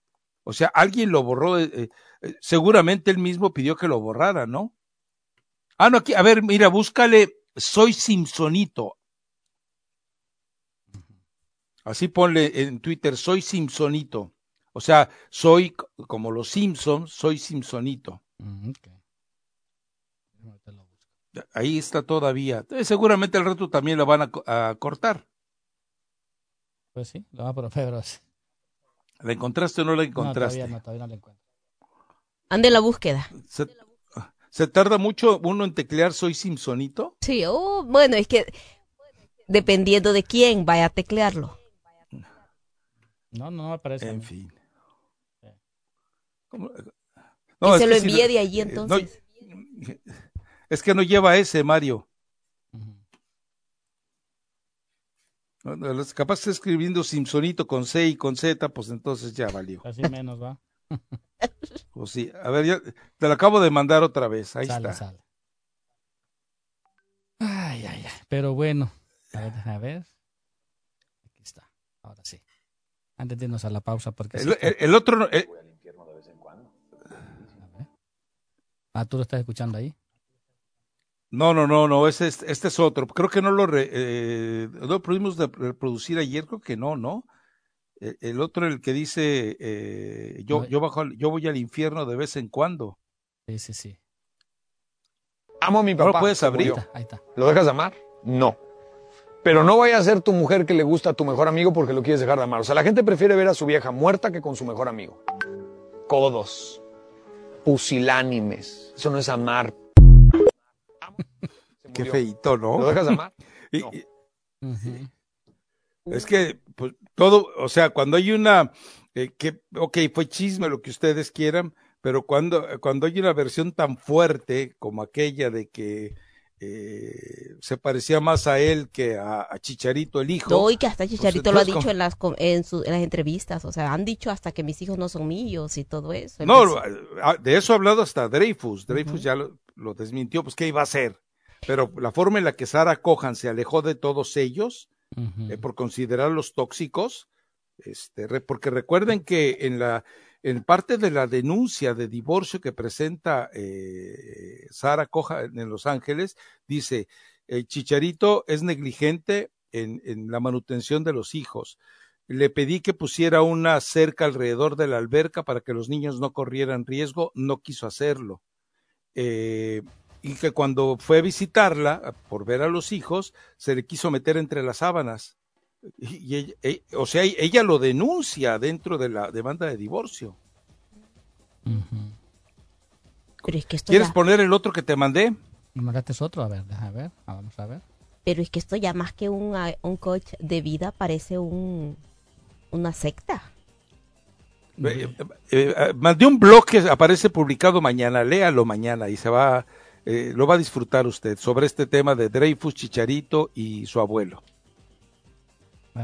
S1: O sea, alguien lo borró. Eh, eh, seguramente él mismo pidió que lo borrara, ¿no? Ah, no, aquí, a ver, mira, búscale, soy Simpsonito. Así ponle en Twitter, soy Simpsonito. O sea, soy como los Simpsons, soy Simpsonito.
S2: Mm,
S1: Ahí está todavía. Eh, seguramente el rato también la van a, cortar.
S2: Pues sí, lo va a pero...
S1: ¿La encontraste o no la encontraste?
S2: No, todavía no, todavía no la encuentro.
S3: Ande la búsqueda.
S1: Se, tarda mucho uno en teclear Soy Simpsonito?
S3: Sí, oh, bueno, es que dependiendo de quién vaya a teclearlo.
S2: No, no me aparece.
S1: En fin.
S3: No, se lo envíe de allí entonces.
S1: es que no lleva ese, Mario. Capaz está escribiendo Simpsonito con C y con Z, pues entonces ya valió.
S2: Así menos, va.
S1: pues sí, a ver, ya, te lo acabo de mandar otra vez. Ahí está. Sale.
S2: Ay, ay, ay. Pero bueno, a ver, a ver. Aquí está. Ahora sí. Antes de irnos a la pausa, porque.
S1: El, otro.
S2: Ah, ¿tú lo estás escuchando ahí?
S1: No, no, no, no, este, este es otro. Creo que no lo, eh, lo pudimos reproducir ayer, creo que no, ¿no? E, el, otro, el que dice, eh, yo, yo, bajo, yo voy al infierno de vez en cuando.
S2: Sí, sí, sí.
S4: Amo a mi papá.
S1: ¿No lo puedes abrir?
S2: Ahí está,
S4: ¿Lo dejas de amar? No. Pero no vaya a ser tu mujer que le gusta a tu mejor amigo porque lo quieres dejar de amar. O sea, la gente prefiere ver a su vieja muerta que con su mejor amigo. Codos pusilánimes. Eso no es amar.
S1: Qué feito, ¿no?
S4: ¿Lo dejas amar?
S1: Es que, pues, todo, o sea, cuando hay una, eh, que, ok, fue chisme lo que ustedes quieran, pero cuando, cuando hay una versión tan fuerte como aquella de que eh, se parecía más a él que a, Chicharito el hijo.
S3: No, y que hasta Chicharito lo ha dicho en las en, en, las entrevistas, o sea, han dicho hasta que mis hijos no son míos y todo eso.
S1: No, de eso ha hablado hasta Dreyfus, Dreyfus ya lo, desmintió, pues qué iba a hacer. Pero la forma en la que Sara Cohan se alejó de todos ellos, eh, por considerarlos tóxicos, este, porque recuerden que en la en parte de la denuncia de divorcio que presenta eh, Sara Coja en Los Ángeles, dice, el Chicharito es negligente en, en, la manutención de los hijos. Le pedí que pusiera una cerca alrededor de la alberca para que los niños no corrieran riesgo, no quiso hacerlo. Eh, y que cuando fue a visitarla por ver a los hijos, se le quiso meter entre las sábanas y e, o sea, ella lo denuncia dentro de la demanda de divorcio. ¿Quieres poner el otro que te mandé?
S2: ¿Me mandaste otro? A ver, a ver, vamos a ver.
S3: Pero es que esto ya más que un, un coach de vida parece un, una secta.
S1: Eh, eh, eh, mandé un blog que aparece publicado mañana, léalo mañana y se va, lo va a disfrutar usted sobre este tema de Dreyfus, Chicharito y su abuelo.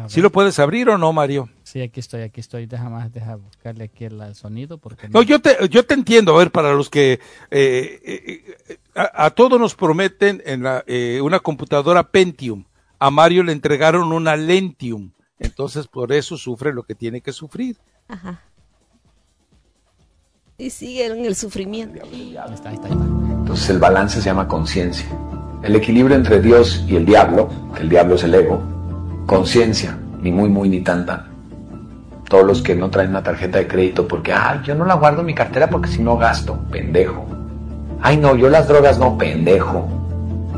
S1: ¿Sí lo puedes abrir o no, Mario?
S2: Sí, aquí estoy, aquí estoy. Deja más, deja buscarle aquí el sonido. porque
S1: No, yo, te, yo te entiendo. A ver, para los que eh, eh, a, todos nos prometen en la, eh, una computadora Pentium. A Mario le entregaron una Lentium. Entonces, por eso sufre lo que tiene que sufrir.
S3: Ajá. Y sigue en el sufrimiento.
S2: Ahí está, ahí está,
S5: Entonces, el balance se llama conciencia. El equilibrio entre Dios y el diablo, que el diablo es el ego, conciencia, ni muy, muy, ni tanta. Todos los que no traen una tarjeta de crédito porque, ay, yo no la guardo en mi cartera porque si no gasto, pendejo. Ay, no, yo las drogas no, pendejo.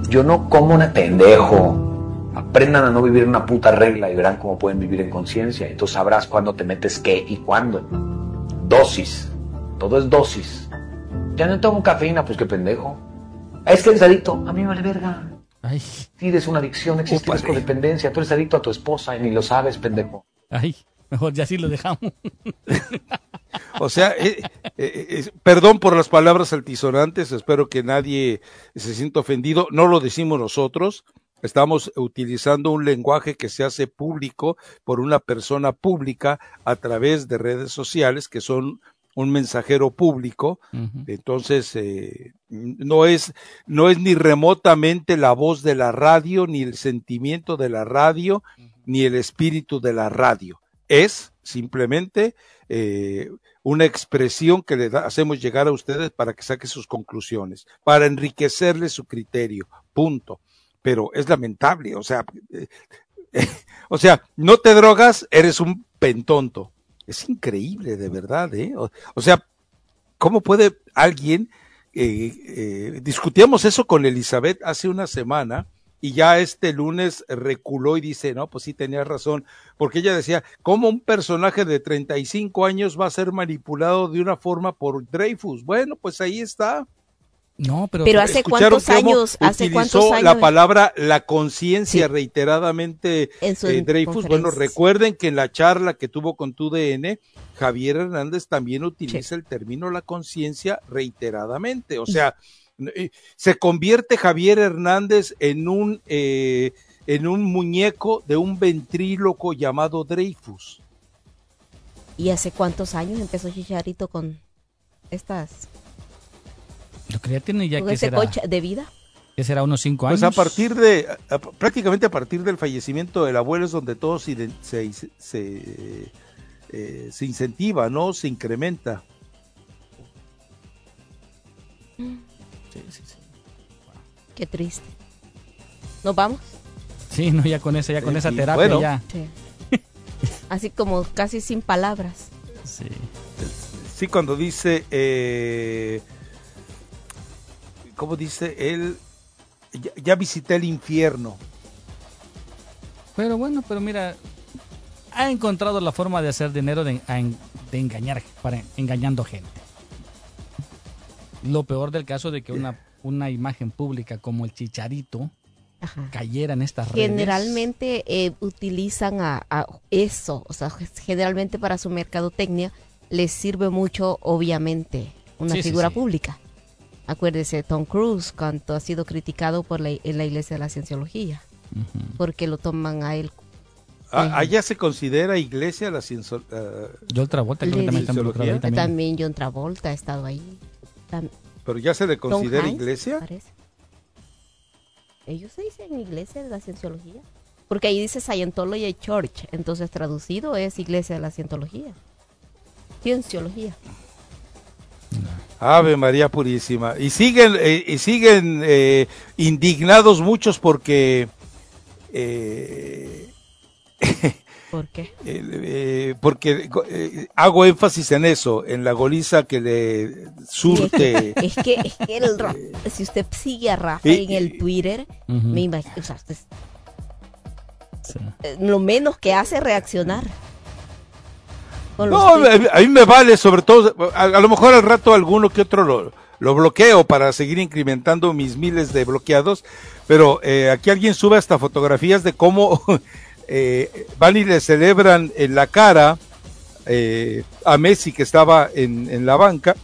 S5: Yo no como una pendejo. Aprendan a no vivir una puta regla y verán cómo pueden vivir en conciencia. Entonces sabrás cuándo te metes qué y cuándo. Dosis. Todo es dosis. Ya no tomo cafeína, pues qué pendejo. Es que eres adicto. A mí me vale verga.
S2: Ay.
S5: Tienes una adicción, existe la codependencia. Tú eres adicto a tu esposa y ni lo sabes, pendejo.
S2: Ay, mejor ya sí lo dejamos.
S1: o sea, eh, eh, eh, perdón por las palabras altisonantes, espero que nadie se sienta ofendido. No lo decimos nosotros, estamos utilizando un lenguaje que se hace público por una persona pública a través de redes sociales que son un mensajero público, entonces eh, no es no es ni remotamente la voz de la radio, ni el sentimiento de la radio, ni el espíritu de la radio. Es simplemente eh, una expresión que le hacemos llegar a ustedes para que saque sus conclusiones, para enriquecerle su criterio. Punto. Pero es lamentable, o sea, eh, o sea, no te drogas, eres un pentonto es increíble, de verdad, ¿eh? O, sea, ¿cómo puede alguien eh, discutíamos eso con Elizabeth hace una semana y ya este lunes reculó y dice, no, pues sí tenía razón, porque ella decía, ¿cómo un personaje de 35 años va a ser manipulado de una forma por Dreyfus? Bueno, pues ahí está.
S3: No, pero, pero hace cuántos años, hace cuántos años.
S1: la palabra la conciencia reiteradamente en eh, Dreyfus. Bueno, recuerden que en la charla que tuvo con tu DN, Javier Hernández también utiliza el término la conciencia reiteradamente. O sea, se convierte Javier Hernández en un eh, en un muñeco de un ventríloco llamado Dreyfus.
S3: ¿Y hace cuántos años empezó Chicharito con estas
S2: lo que ya tiene ya
S3: que ese coche de vida.
S2: Que será unos cinco años.
S1: Pues a partir de, prácticamente a partir del fallecimiento del abuelo es donde todo se, se, eh, se, incentiva, ¿no? Se incrementa.
S3: Sí, sí, sí. Qué triste. ¿Nos vamos?
S2: Sí, no, ya con esa, ya con esa terapia ya.
S3: Así como casi sin palabras.
S1: Sí. Sí, cuando dice eh, ¿cómo dice él? Ya, visité el infierno.
S2: Pero bueno, pero mira, ha encontrado la forma de hacer dinero de, engañar, para engañando gente. Lo peor del caso de que una, una imagen pública como el chicharito cayera en estas
S3: redes. Generalmente eh, utilizan a, eso, o sea, generalmente para su mercadotecnia les sirve mucho, obviamente, una figura pública. Acuérdese, Tom Cruise, cuando ha sido criticado por la, en la Iglesia de la Cienciología, porque lo toman a él.
S1: Ah, ¿Allá se considera iglesia la cienciología? Uh,
S2: John Travolta, también,
S3: también. también John Travolta ha estado ahí.
S1: ¿Pero ya se le considera iglesia?
S3: Ellos se dicen iglesia de la cienciología. Porque ahí dice Scientology Church, entonces traducido es iglesia de la cientología. Cienciología.
S1: Ave María Purísima. Y siguen, eh, y siguen eh, indignados muchos porque...
S3: Eh, ¿Por qué?
S1: porque hago énfasis en eso, en la goliza que le surte.
S3: Es que, es que el, si usted sigue a Rafa en el Twitter, me imagino, o sea, lo menos que hace es
S1: No, a, mí me vale, sobre todo, a, lo mejor al rato alguno que otro lo, lo bloqueo para seguir incrementando mis miles de bloqueados, pero eh, aquí alguien sube hasta fotografías de cómo eh, van y le celebran en la cara eh, a Messi que estaba en, en la banca,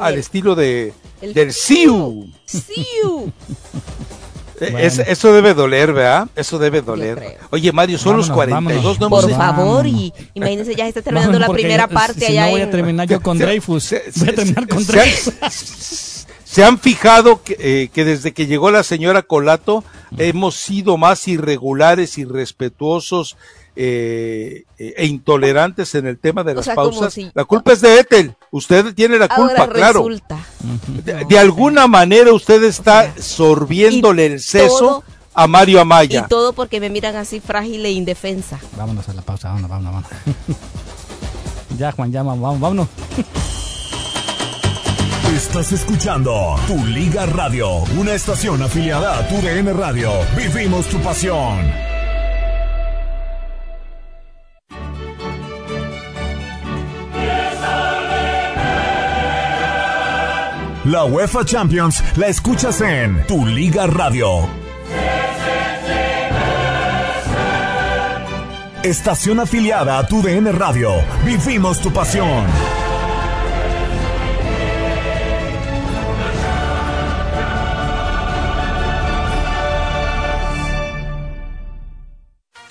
S1: al estilo de del Siu.
S3: Siu.
S1: Eso debe doler, ¿verdad? Eso debe doler. Oye, Mario, son los 42,
S3: no Por favor, y imagínense, ya está terminando la primera parte allá.
S2: No voy a terminar yo con Dreyfus. voy a terminar con Dreyfus.
S1: ¿Se han fijado que, eh, que, desde que llegó la señora Colato hemos sido más irregulares, irrespetuosos eh, e intolerantes en el tema de las pausas? La culpa es de Ethel. Usted tiene la culpa, claro. De, alguna manera usted está sorbiéndole el seso a Mario Amaya.
S3: Y todo porque me miran así frágil e indefensa.
S2: Vámonos a la pausa, vámonos, vámonos, vámonos. ya, Juan, ya, vamos, vámonos.
S6: Estás escuchando Tu Liga Radio, una estación afiliada a Tu DN Radio. Vivimos tu pasión. La UEFA Champions la escuchas en Tu Liga Radio. Estación afiliada a Tu DN Radio. Vivimos tu pasión.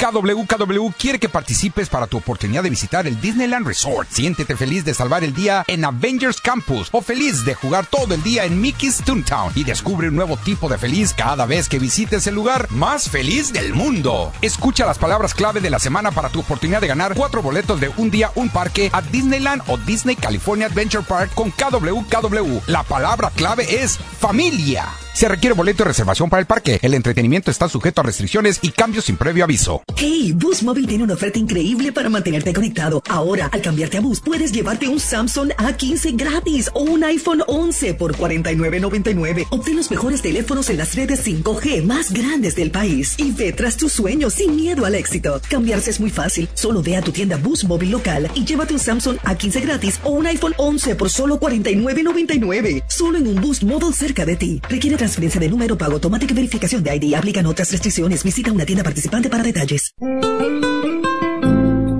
S6: KWKW quiere que participes para tu oportunidad de visitar el Disneyland Resort. Siéntete feliz de salvar el día en Avengers Campus o feliz de jugar todo el día en Mickey's Toontown y descubre un nuevo tipo de feliz cada vez que visites el lugar más feliz del mundo. Escucha las palabras clave de la semana para tu oportunidad de ganar cuatro boletos de un día, un parque a Disneyland o Disney California Adventure Park con KWKW. La palabra clave es familia. Se requiere boleto y reservación para el parque. El entretenimiento está sujeto a restricciones y cambios sin previo aviso.
S7: Hey, Boost Mobile tiene una oferta increíble para mantenerte conectado. Ahora, al cambiarte a Boost, puedes llevarte un Samsung A15 gratis o un iPhone 11 por $49.99. Obtén los mejores teléfonos en las redes 5G más grandes del país y ve tras tus sueños sin miedo al éxito. Cambiarse es muy fácil. Solo ve a tu tienda Boost Mobile local y llévate un Samsung A15 gratis o un iPhone 11 por solo $49.99. Solo en un Boost Mobile cerca de ti. Requiere transferencia de número pago automática y verificación de ID. Aplican otras restricciones. Visita una tienda participante para detalles.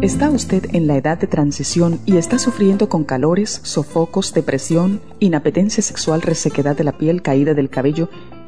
S8: ¿Está usted en la edad de transición y está sufriendo con calores, sofocos, depresión, inapetencia sexual, resequedad de la piel, caída del cabello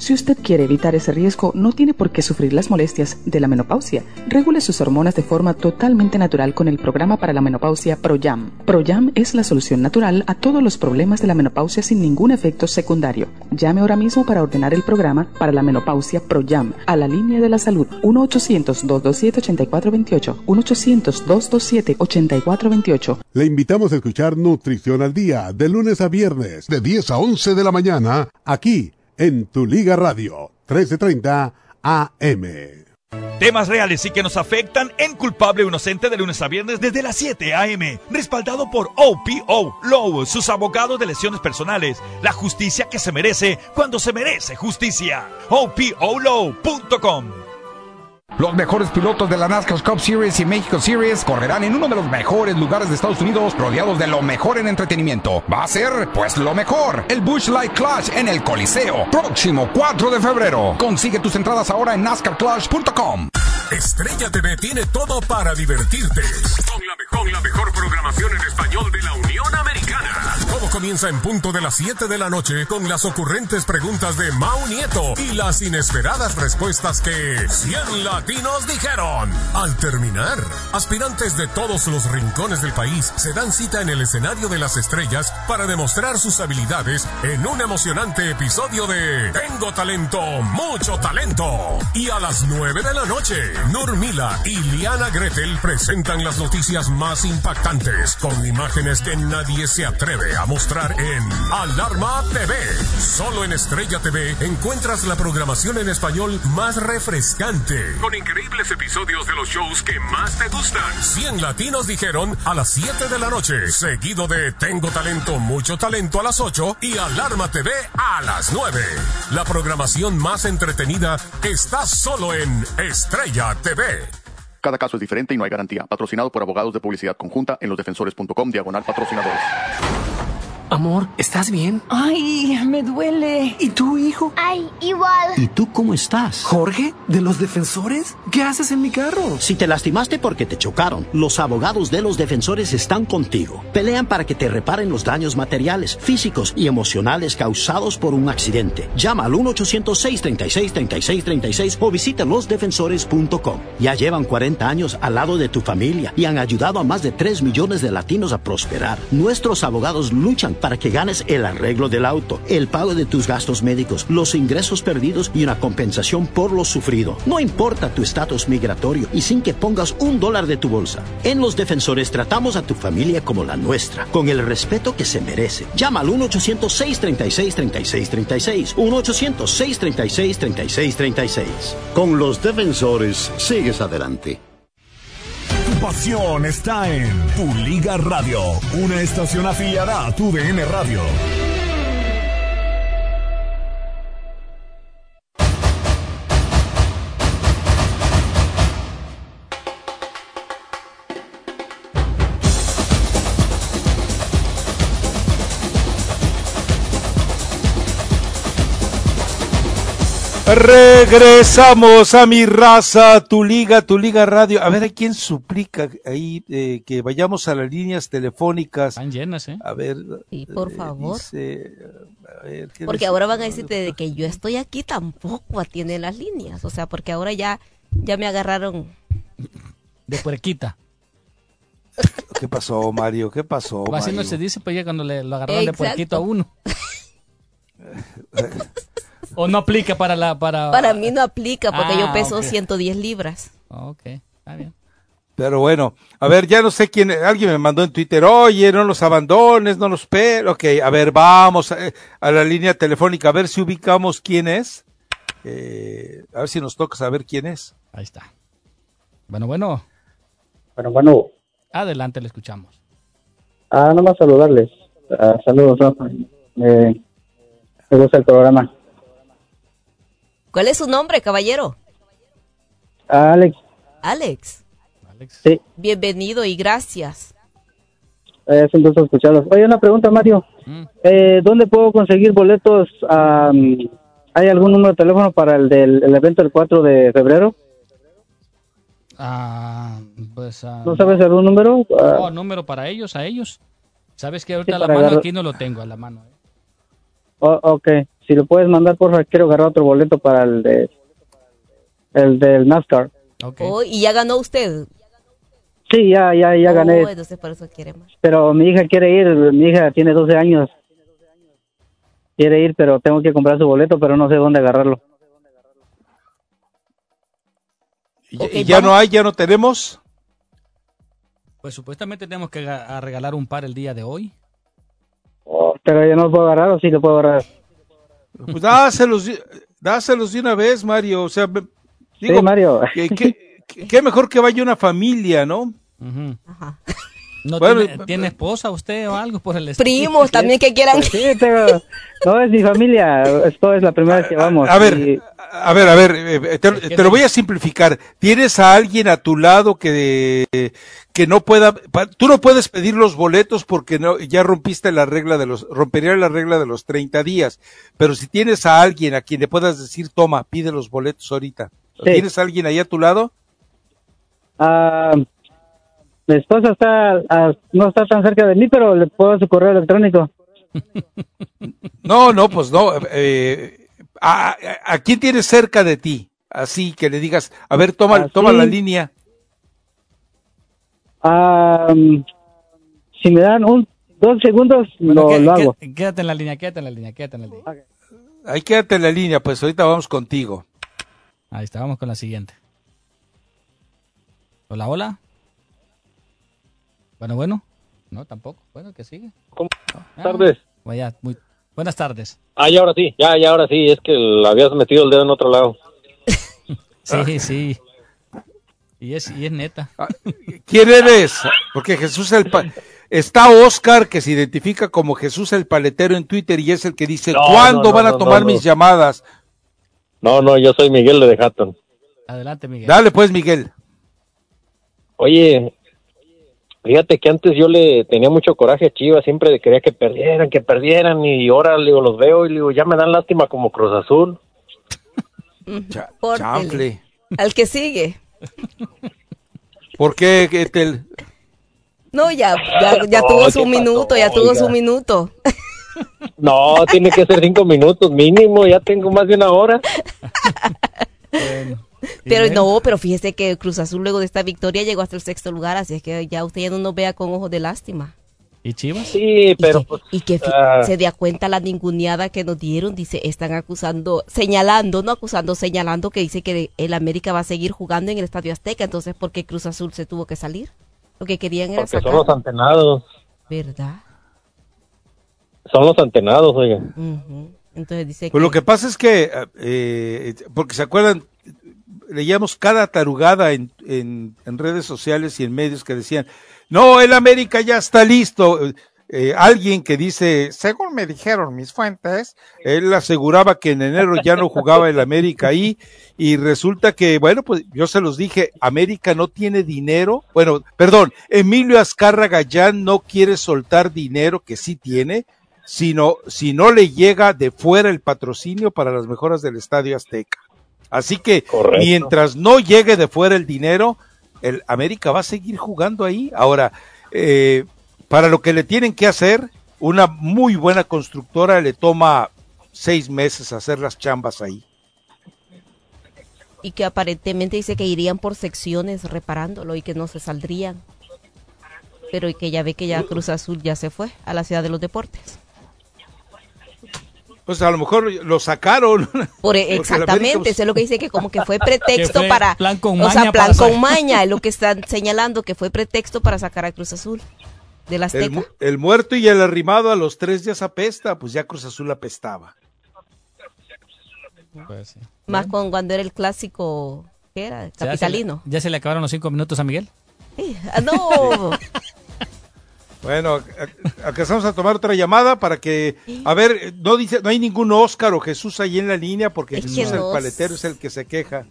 S8: Si usted quiere evitar ese riesgo, no tiene por qué sufrir las molestias de la menopausia. Regule sus hormonas de forma totalmente natural con el programa para la menopausia ProYam. ProYam es la solución natural a todos los problemas de la menopausia sin ningún efecto secundario. Llame ahora mismo para ordenar el programa para la menopausia ProYam a la línea de la salud 1-800-227-8428. 1-800-227-8428.
S9: Le invitamos a escuchar Nutrición al Día de lunes a viernes de 10 a 11 de la mañana aquí en Tu Liga Radio 1330 AM.
S10: Temas reales y que nos afectan en Culpable o Inocente de lunes a viernes desde las 7 a.m. Respaldado por OPO Low, sus abogados de lesiones personales. La justicia que se merece cuando se merece justicia. OPOLow.com
S6: Los mejores pilotos de la NASCAR Cup Series y México Series correrán en uno de los mejores lugares de Estados Unidos, rodeados de lo mejor en entretenimiento. Va a ser, pues, lo mejor. El Bush Light Clash en el Coliseo. Próximo 4 de febrero. Consigue tus entradas ahora en NASCARClash.com.
S11: Estrella TV tiene todo para divertirte. Con la, mejor, la mejor programación en español de la Unión Americana. Comienza en punto de las 7 de la noche con las ocurrentes preguntas de Mau Nieto y las inesperadas respuestas que 100 latinos dijeron. Al terminar, aspirantes de todos los rincones del país se dan cita en el escenario de las estrellas para demostrar sus habilidades en un emocionante episodio de Tengo talento, mucho talento. Y a las 9 de la noche, Nurmila y Liana Gretel presentan las noticias más impactantes con imágenes que nadie se atreve a mostrar en Alarma TV. Solo en Estrella TV encuentras la programación en español más refrescante. Con increíbles episodios de los shows que más te gustan. 100 latinos dijeron a las 7 de la noche, seguido de Tengo talento, mucho talento a las 8 y Alarma TV a las 9. La programación más entretenida está solo en Estrella TV.
S12: Cada caso es diferente y no hay garantía. Patrocinado por abogados de publicidad conjunta en losdefensores.com diagonal patrocinadores.
S13: Amor, ¿estás bien?
S14: Ay, me duele.
S13: ¿Y tu hijo?
S15: Ay, igual.
S13: ¿Y tú cómo estás?
S14: ¿Jorge? ¿De los defensores? ¿Qué haces en mi carro?
S16: Si te lastimaste porque te chocaron, los abogados de los defensores están contigo. Pelean para que te reparen los daños materiales, físicos y emocionales causados por un accidente. Llama al 1-800-636-3636 o visita losdefensores.com. Ya llevan 40 años al lado de tu familia y han ayudado a más de 3 millones de latinos a prosperar. Nuestros abogados luchan para que ganes el arreglo del auto, el pago de tus gastos médicos, los ingresos perdidos y una compensación por lo sufrido. No importa tu estatus migratorio y sin que pongas un dólar de tu bolsa. En Los Defensores tratamos a tu familia como la nuestra, con el respeto que se merece. Llama al 1-800-636-3636. 1-800-636-3636.
S17: Con Los Defensores, sigues adelante.
S11: Pasión está en Tu Liga Radio, una estación afiliada a Tu DN Radio.
S1: Regresamos a mi raza, tu liga, tu liga radio. A ver, ¿a quién suplica ahí eh, que vayamos a las líneas telefónicas?
S2: Están llenas, ¿eh?
S1: A ver.
S3: Sí, por
S1: eh,
S3: favor.
S1: dice, a ver, ¿qué
S3: Porque
S1: dice?
S3: ahora van a decirte de que yo estoy aquí tampoco atienden las líneas. O sea, porque ahora ya, ya me agarraron.
S2: De puerquita.
S1: ¿Qué pasó, Mario? ¿qué pasó,
S2: Así no
S1: Mario?
S2: se dice, pues ya cuando le, lo agarraron de puerquito a uno. ¿O no aplica para la... Para,
S3: Para mí no aplica porque yo
S2: Ah,
S3: peso
S2: ok.
S3: 110 libras.
S2: Ok, está bien.
S1: Pero bueno, a ver, ya no sé quién, alguien me mandó en Twitter, oye, no los abandones, no los pe... Ok, a ver, vamos a, a la línea telefónica, a ver si ubicamos quién es. Eh, a ver si nos toca saber quién es.
S2: Ahí está. Bueno, bueno.
S15: Bueno, bueno,
S2: Adelante, le escuchamos.
S15: ah, nomás saludarles. Ah, saludos, Rafa. Eh, me gusta el programa.
S3: ¿Cuál es su nombre, caballero?
S15: Ah, Alex,
S3: Alex.
S15: sí,
S3: Bienvenido y gracias.
S15: es un gusto escucharlos. Oye, una pregunta, Mario. Eh, ¿Dónde puedo conseguir boletos? ¿Hay algún número de teléfono para el del el evento del 4 de febrero?
S2: Ah, pues... ah,
S15: ¿No sabes algún número? Ah,
S2: no, número para ellos, a ellos. ¿Sabes que ahorita
S15: Sí,
S2: a la mano
S15: agarrar-
S2: aquí no lo tengo, a la mano. eh.
S15: oh, ok, si lo puedes mandar, por favor, quiero agarrar otro boleto para el de el del NASCAR.
S3: Oh, ¿Y ya ganó usted?
S15: Sí, ya, ya, ya
S3: Oh,
S15: gané.
S3: entonces por eso quiere más.
S15: Pero mi hija quiere ir, mi hija tiene 12 años. Quiere ir, pero tengo que comprar su boleto, pero no sé dónde agarrarlo.
S1: Y, y ya no hay, ya no tenemos.
S2: Pues supuestamente tenemos que regalar un par el día de hoy.
S15: Pero ya no lo puedo agarrar o sí lo puedo agarrar.
S1: Pues dáselos, de- dáselos de una vez, Mario. O sea, me- digo,
S15: Mario.
S1: que- que- que- qué mejor que vaya una familia, ¿no?
S2: ¿No
S1: Bueno,
S2: tiene, tiene esposa usted o algo por el estilo?
S3: Primos también que quieran.
S15: Sí, pero no es mi familia. Esto es la primera vez que vamos.
S1: A ver,
S15: y-
S1: A ver, a ver, eh, te, te lo voy a simplificar. Tienes a alguien a tu lado que, que no pueda, pa- tú no puedes pedir los boletos porque no, ya rompiste la regla de los, rompería la regla de los 30 días. Pero si tienes a alguien a quien le puedas decir, toma, pide los boletos ahorita.
S15: Sí.
S1: ¿Tienes a alguien ahí a tu lado?
S15: Ah, mi esposa está, ah, no está tan cerca de mí, pero le puedo su correo electrónico.
S1: No, no, pues no. eh, a, a- a quién tienes cerca de ti? Así que le digas, a ver, toma,
S15: Así.
S1: toma la línea.
S15: Ah, si me dan un dos segundos,
S2: Bueno,
S15: lo,
S2: qué-
S15: lo
S2: qué-
S15: hago.
S2: Quédate en la línea, quédate en la línea, quédate en la línea.
S1: Ahí quédate en la línea, pues ahorita vamos contigo.
S2: Ahí está, vamos con la siguiente. Hola, hola. Bueno, bueno. No, tampoco. Bueno, que sigue.
S18: Buenas tardes.
S2: Vaya, muy... Buenas tardes.
S18: Ah, ya ahora sí, ya, ya ahora sí, es que le habías metido el dedo en otro lado.
S2: Sí, sí. Y es, y es neta.
S1: ¿Quién eres? Porque Jesús el pa- está Oscar que se identifica como Jesús el paletero en Twitter y es el que dice
S18: No,
S1: ¿cuándo
S18: no, no,
S1: van a
S18: no,
S1: tomar
S18: no,
S1: mis
S18: no.
S1: llamadas?
S18: No, no, yo soy Miguel de Hatton.
S2: Adelante, Miguel.
S1: Dale pues Miguel.
S18: Oye, fíjate que antes yo le tenía mucho coraje a Chivas, siempre quería que perdieran, que perdieran y ahora le digo, los veo y le digo, ya me dan lástima como Cruz Azul.
S3: Al que sigue.
S1: ¿Por qué? ¿Qué te-
S3: No, ya, ya, ya
S18: No,
S3: tuvo
S18: ¿qué
S3: su
S18: pasó?
S3: minuto, ya tuvo
S18: Oiga.
S3: su minuto.
S18: No, tiene que ser cinco minutos mínimo, ya tengo más de una hora.
S3: Pero no, pero fíjese que Cruz Azul luego de esta victoria llegó hasta el sexto lugar, así es que ya usted ya no nos vea con ojos de lástima.
S2: ¿Y Chivas?
S18: Sí, pero pues,
S3: Y que fi-
S18: ah.
S3: se da cuenta la ninguneada que nos dieron, dice, están acusando, señalando, no acusando, señalando que dice que el América va a seguir jugando en el Estadio Azteca, entonces ¿por qué Cruz Azul se tuvo que salir? Lo que querían era
S18: porque son los antenados,
S3: ¿verdad?
S18: son los antenados, oiga.
S3: Ujú. Entonces dice
S1: Pues
S3: que...
S1: lo que pasa es que, eh, porque se acuerdan, leíamos cada tarugada en, en, redes sociales y en medios que decían, no, el América ya está listo. Eh, alguien que dice, según me dijeron mis fuentes, él aseguraba que en enero ya no jugaba el América ahí y resulta que, bueno, pues yo se los dije, América no tiene dinero. Bueno, perdón, Emilio Azcárraga ya no quiere soltar dinero que sí tiene, sino si no le llega de fuera el patrocinio para las mejoras del Estadio Azteca. Así que
S18: Correcto.
S1: mientras no llegue de fuera el dinero, el América va a seguir jugando ahí. Ahora, eh, para lo que le tienen que hacer, una muy buena constructora le toma seis meses hacer las chambas ahí.
S3: y que aparentemente dice que irían por secciones reparándolo y que no se saldrían. Pero y que ya ve que ya Cruz Azul ya se fue a la ciudad de los deportes.
S1: Pues a lo mejor lo sacaron.
S3: Por, exactamente, eso es lo que dice que como que fue pretexto
S2: fue
S3: para...
S2: plan con
S3: o sea,
S2: maña
S3: plan con maña, es lo que están señalando, que fue pretexto para sacar a Cruz Azul de las
S1: El, mu- el muerto y el arrimado a los tres días apesta, pues ya Cruz Azul apestaba.
S2: Pues sí.
S3: Más con cuando era el clásico, ¿qué era?
S2: Ya se le-
S3: Capitalino.
S2: ¿Ya se le acabaron los cinco minutos a Miguel?
S3: Sí, ah, no,
S1: Bueno, alcanzamos a tomar otra llamada para que, a ver, no dice, no hay ningún Óscar o Jesús ahí en la línea porque
S3: Es
S1: Jesús el paletero es el que se queja.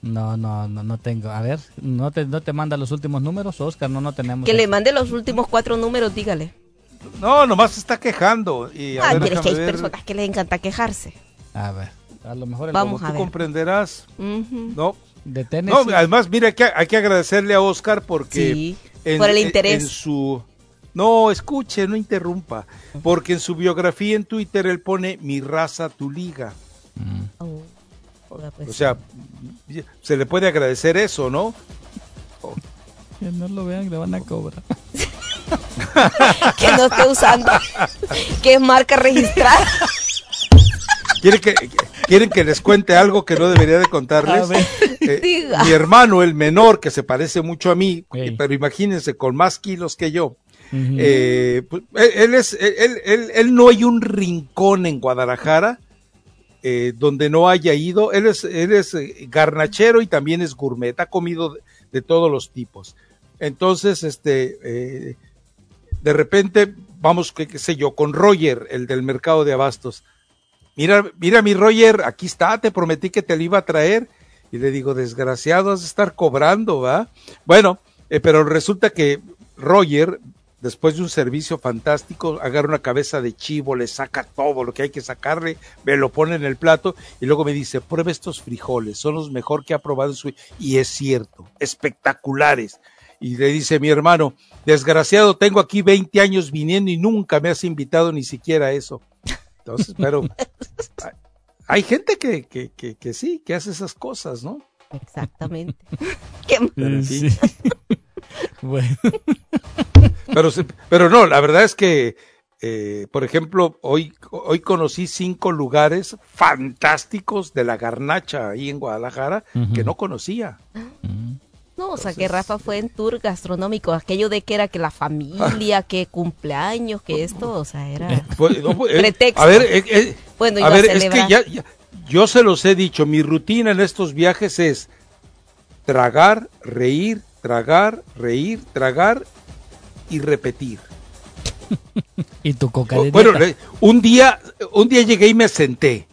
S2: No, no, no, no tengo. A ver, ¿no te, no te manda los últimos números, Oscar? No, no tenemos.
S3: que le mande los últimos cuatro números, dígale.
S1: No, nomás se está quejando. Y, a
S3: Ah,
S1: ver,
S3: pero es que hay
S1: ver.
S3: personas que les encanta quejarse.
S2: A ver, a lo mejor el
S3: Vamos
S1: Como
S3: a
S1: tú
S3: ver.
S1: comprenderás. No,
S2: de
S1: no, además, mira, hay que, hay que agradecerle a Oscar porque
S3: Sí, por el interés.
S1: en su no, escuche, no interrumpa, porque en su biografía en Twitter él pone mi raza, tu liga.
S3: Oh, oiga, pues,
S1: O sea, se le puede agradecer eso, ¿no?
S2: Que no lo vean, le van a cobrar.
S3: que no esté usando, que es marca registrada.
S1: ¿Quieren que, ¿Quieren que les cuente algo que no debería de contarles? Eh, mi hermano, el menor, que se parece mucho a mí, pero imagínense, con más kilos que yo. Eh, pues, él, él es, él, él- él no hay un rincón en Guadalajara eh, donde no haya ido. Él es, él es eh, garnachero y también es gourmet, ha comido de, todos los tipos. Entonces, este, eh, de repente, vamos, qué, sé yo, con Roger, el del mercado de abastos. Mira, mira mi Roger, aquí está, te prometí que te lo iba a traer. Y le digo, desgraciado, has de estar cobrando, ¿va? Bueno, eh, pero resulta que Roger, después de un servicio fantástico, agarra una cabeza de chivo, le saca todo lo que hay que sacarle, me lo pone en el plato y luego me dice, prueba estos frijoles, son los mejor que ha probado en su... Y es cierto, espectaculares. Y le dice mi hermano, desgraciado, tengo aquí 20 años viniendo y nunca me has invitado ni siquiera a eso. Entonces, pero hay- hay gente que, que, que, que sí, que hace esas cosas, ¿no?
S3: Exactamente. Qué-.
S2: Bueno.
S1: Pero, se- pero no, la verdad es que, eh, por ejemplo, hoy, hoy conocí cinco lugares fantásticos de la garnacha ahí en Guadalajara que no conocía.
S3: No, o sea, que Rafa fue en tour gastronómico, aquello de que era que la familia, que cumpleaños, que esto, o sea, era
S1: Fue- no, fue- eh,
S3: pretexto.
S1: A ver, eh, eh,
S3: Bueno,
S1: a
S3: iba a
S1: ver, es que ya- yo se los he dicho, mi rutina en estos viajes es tragar, reír, tragar, reír, tragar y repetir.
S2: Y tu coca de
S1: Bueno, un día, un día llegué y me senté.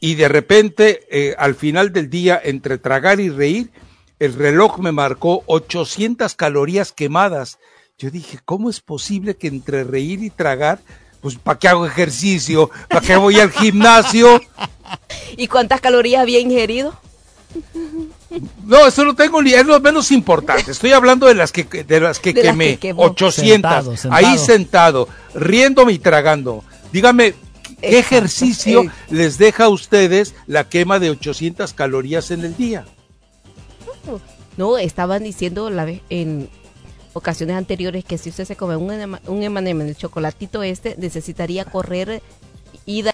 S1: Y de repente, eh, al final del día, entre tragar y reír, el reloj me marcó 800 calorías quemadas. Yo dije, ¿cómo es posible que entre reír y tragar, pues ¿para qué hago ejercicio? ¿Para qué voy al gimnasio?
S3: ¿Y cuántas calorías había ingerido?
S1: No, eso no tengo ni, es lo menos importante. Estoy hablando de las que, de las que
S3: De las
S1: quemé.
S3: que quemó.
S1: 800.
S2: Sentado, sentado.
S1: Ahí sentado, riéndome y tragando. Dígame, ¿qué ejercicio
S3: Eh.
S1: les deja a ustedes la quema de 800 calorías en el día?
S3: No, estaban diciendo la vez en ocasiones anteriores que si usted se come un, un el chocolatito este, necesitaría correr ida